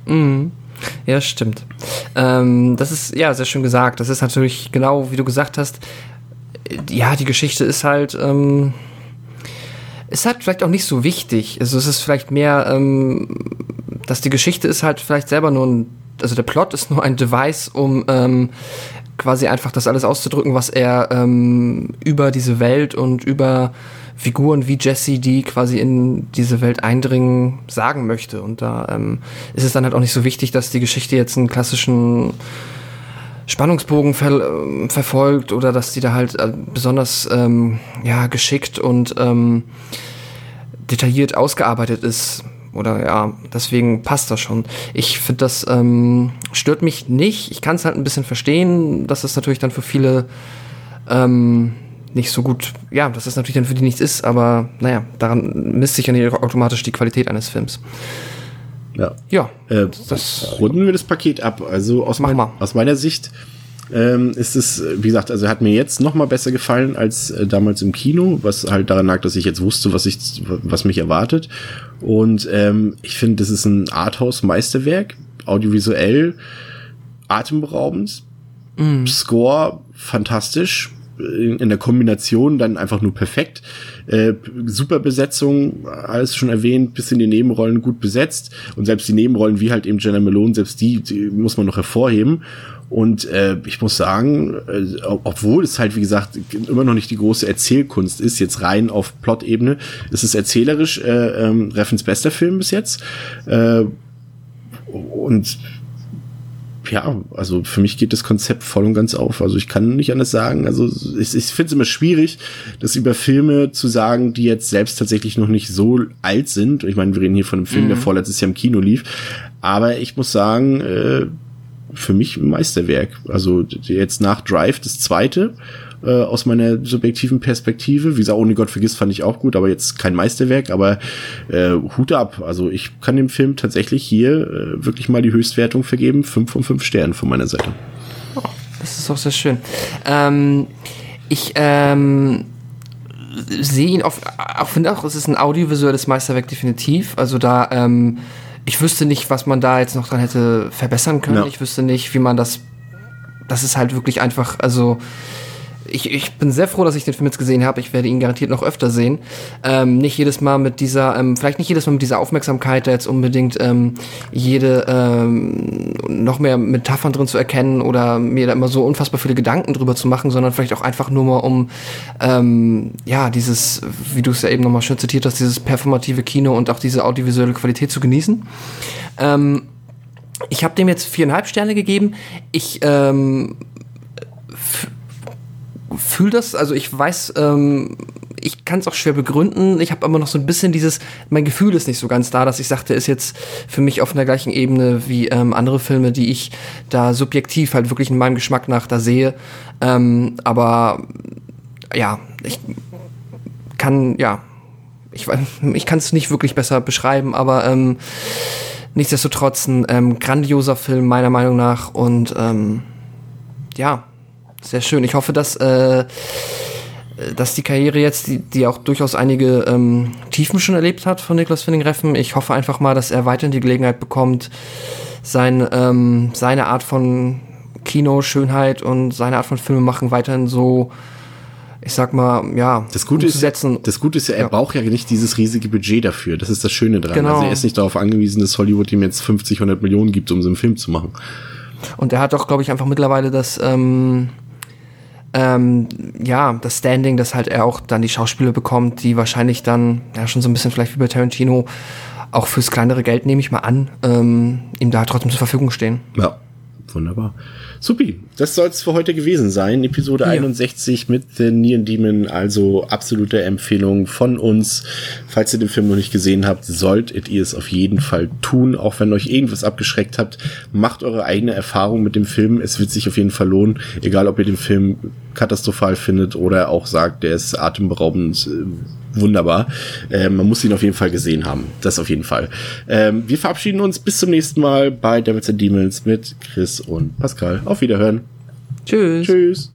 Mhm. Ja, stimmt. Ähm, das ist ja sehr schön gesagt. Das ist natürlich genau, wie du gesagt hast. Ja, die Geschichte ist halt. Ähm, ist halt vielleicht auch nicht so wichtig. Also es ist vielleicht mehr, ähm, dass die Geschichte ist halt vielleicht selber nur ein, also der Plot ist nur ein Device, um ähm, quasi einfach das alles auszudrücken, was er ähm, über diese Welt und über Figuren wie Jesse, die quasi in diese Welt eindringen, sagen möchte. Und da ähm, ist es dann halt auch nicht so wichtig, dass die Geschichte jetzt einen klassischen Spannungsbogen ver äh, verfolgt oder dass die da halt äh, besonders ähm, ja, geschickt und ähm, detailliert ausgearbeitet ist. Oder ja, deswegen passt das schon. Ich finde, das ähm, stört mich nicht. Ich kann es halt ein bisschen verstehen, dass das natürlich dann für viele ähm, nicht so gut, ja, dass das natürlich dann für die nichts ist, aber naja, daran misst sich ja nicht automatisch die Qualität eines Films. Ja. Ja. Äh, das runden wir das Paket ab. Also aus, mein, aus meiner Sicht ähm, ist es, wie gesagt, also hat mir jetzt noch mal besser gefallen als äh, damals im Kino, was halt daran lag, dass ich jetzt wusste, was ich, was mich erwartet. Und ähm, ich finde, das ist ein Arthouse-Meisterwerk, audiovisuell atemberaubend, mm. Score fantastisch, in, der Kombination dann einfach nur perfekt. Äh, super Besetzung, alles schon erwähnt, bis in die Nebenrollen gut besetzt. Und selbst die Nebenrollen, wie halt eben Jenna Malone, selbst die, die muss man noch hervorheben. Und äh, ich muss sagen, äh, obwohl es halt, wie gesagt, immer noch nicht die große Erzählkunst ist, jetzt rein auf Plot-Ebene, ist es erzählerisch äh, ähm, Reffens bester Film bis jetzt. Äh, und ja, also für mich geht das Konzept voll und ganz auf. Also ich kann nicht anders sagen. Also ich, ich finde es immer schwierig, das über Filme zu sagen, die jetzt selbst tatsächlich noch nicht so alt sind. Ich meine, wir reden hier von einem Film, mhm. der vorletztes Jahr im Kino lief. Aber ich muss sagen, äh, für mich ein Meisterwerk. Also jetzt nach Drive das zweite äh, aus meiner subjektiven Perspektive. Wie gesagt, ohne Gott vergisst fand ich auch gut, aber jetzt kein Meisterwerk, aber äh, Hut ab. Also ich kann dem Film tatsächlich hier äh, wirklich mal die Höchstwertung vergeben. Fünf von fünf Sternen von meiner Seite. Oh, das ist auch sehr schön. Ähm, ich ähm, sehe ihn auf, auch finde auch, es ist ein audiovisuelles Meisterwerk definitiv. Also da ähm, ich wüsste nicht, was man da jetzt noch dran hätte verbessern können. Ja. Ich wüsste nicht, wie man das. Das ist halt wirklich einfach, also ich, ich bin sehr froh, dass ich den Film jetzt gesehen habe. Ich werde ihn garantiert noch öfter sehen. Ähm, nicht jedes Mal mit dieser, ähm, vielleicht nicht jedes Mal mit dieser Aufmerksamkeit, da jetzt unbedingt ähm, jede ähm, noch mehr Metaphern drin zu erkennen oder mir da immer so unfassbar viele Gedanken drüber zu machen, sondern vielleicht auch einfach nur mal um ähm, ja dieses, wie du es ja eben nochmal schön zitiert hast, dieses performative Kino und auch diese audiovisuelle Qualität zu genießen. Ähm, ich habe dem jetzt viereinhalb Sterne gegeben. Ich ähm, fühle das, also ich weiß, ähm, ich kann es auch schwer begründen. Ich habe aber noch so ein bisschen dieses, mein Gefühl ist nicht so ganz da, dass ich sagte, ist jetzt für mich auf einer gleichen Ebene wie ähm, andere Filme, die ich da subjektiv halt wirklich in meinem Geschmack nach da sehe. Ähm, aber ja, ich kann, ja, ich, ich kann es nicht wirklich besser beschreiben, aber ähm, nichtsdestotrotz ein ähm, grandioser Film meiner Meinung nach und ähm, ja, sehr schön. Ich hoffe, dass, äh, dass die Karriere jetzt, die, die auch durchaus einige ähm, Tiefen schon erlebt hat von Niklas Finning-Reffen, ich hoffe einfach mal, dass er weiterhin die Gelegenheit bekommt, sein, ähm, seine Art von Kino, Schönheit und seine Art von Filme machen weiterhin so ich sag mal, ja, das Gute ist, das Gute ist ja, er ja. braucht ja nicht dieses riesige Budget dafür. Das ist das Schöne dran. Genau. Also er ist nicht darauf angewiesen, dass Hollywood ihm jetzt 50, 100 Millionen gibt, um so einen Film zu machen. Und er hat doch, glaube ich, einfach mittlerweile das, ähm, ähm, ja, das Standing, dass halt er auch dann die Schauspieler bekommt, die wahrscheinlich dann, ja, schon so ein bisschen vielleicht wie bei Tarantino, auch fürs kleinere Geld, nehme ich mal an, ähm, ihm da trotzdem zur Verfügung stehen. Ja, wunderbar. Supi, das soll es für heute gewesen sein. Episode ja. 61 mit The Neon Demon, also absolute Empfehlung von uns. Falls ihr den Film noch nicht gesehen habt, solltet ihr es auf jeden Fall tun. Auch wenn euch irgendwas abgeschreckt habt, macht eure eigene Erfahrung mit dem Film. Es wird sich auf jeden Fall lohnen, egal ob ihr den Film katastrophal findet oder auch sagt, der ist atemberaubend äh, wunderbar. Ähm, man muss ihn auf jeden Fall gesehen haben. Das auf jeden Fall. Ähm, wir verabschieden uns bis zum nächsten Mal bei Devils and Demons mit Chris und Pascal. Auf Wiederhören. Tschüss. Tschüss.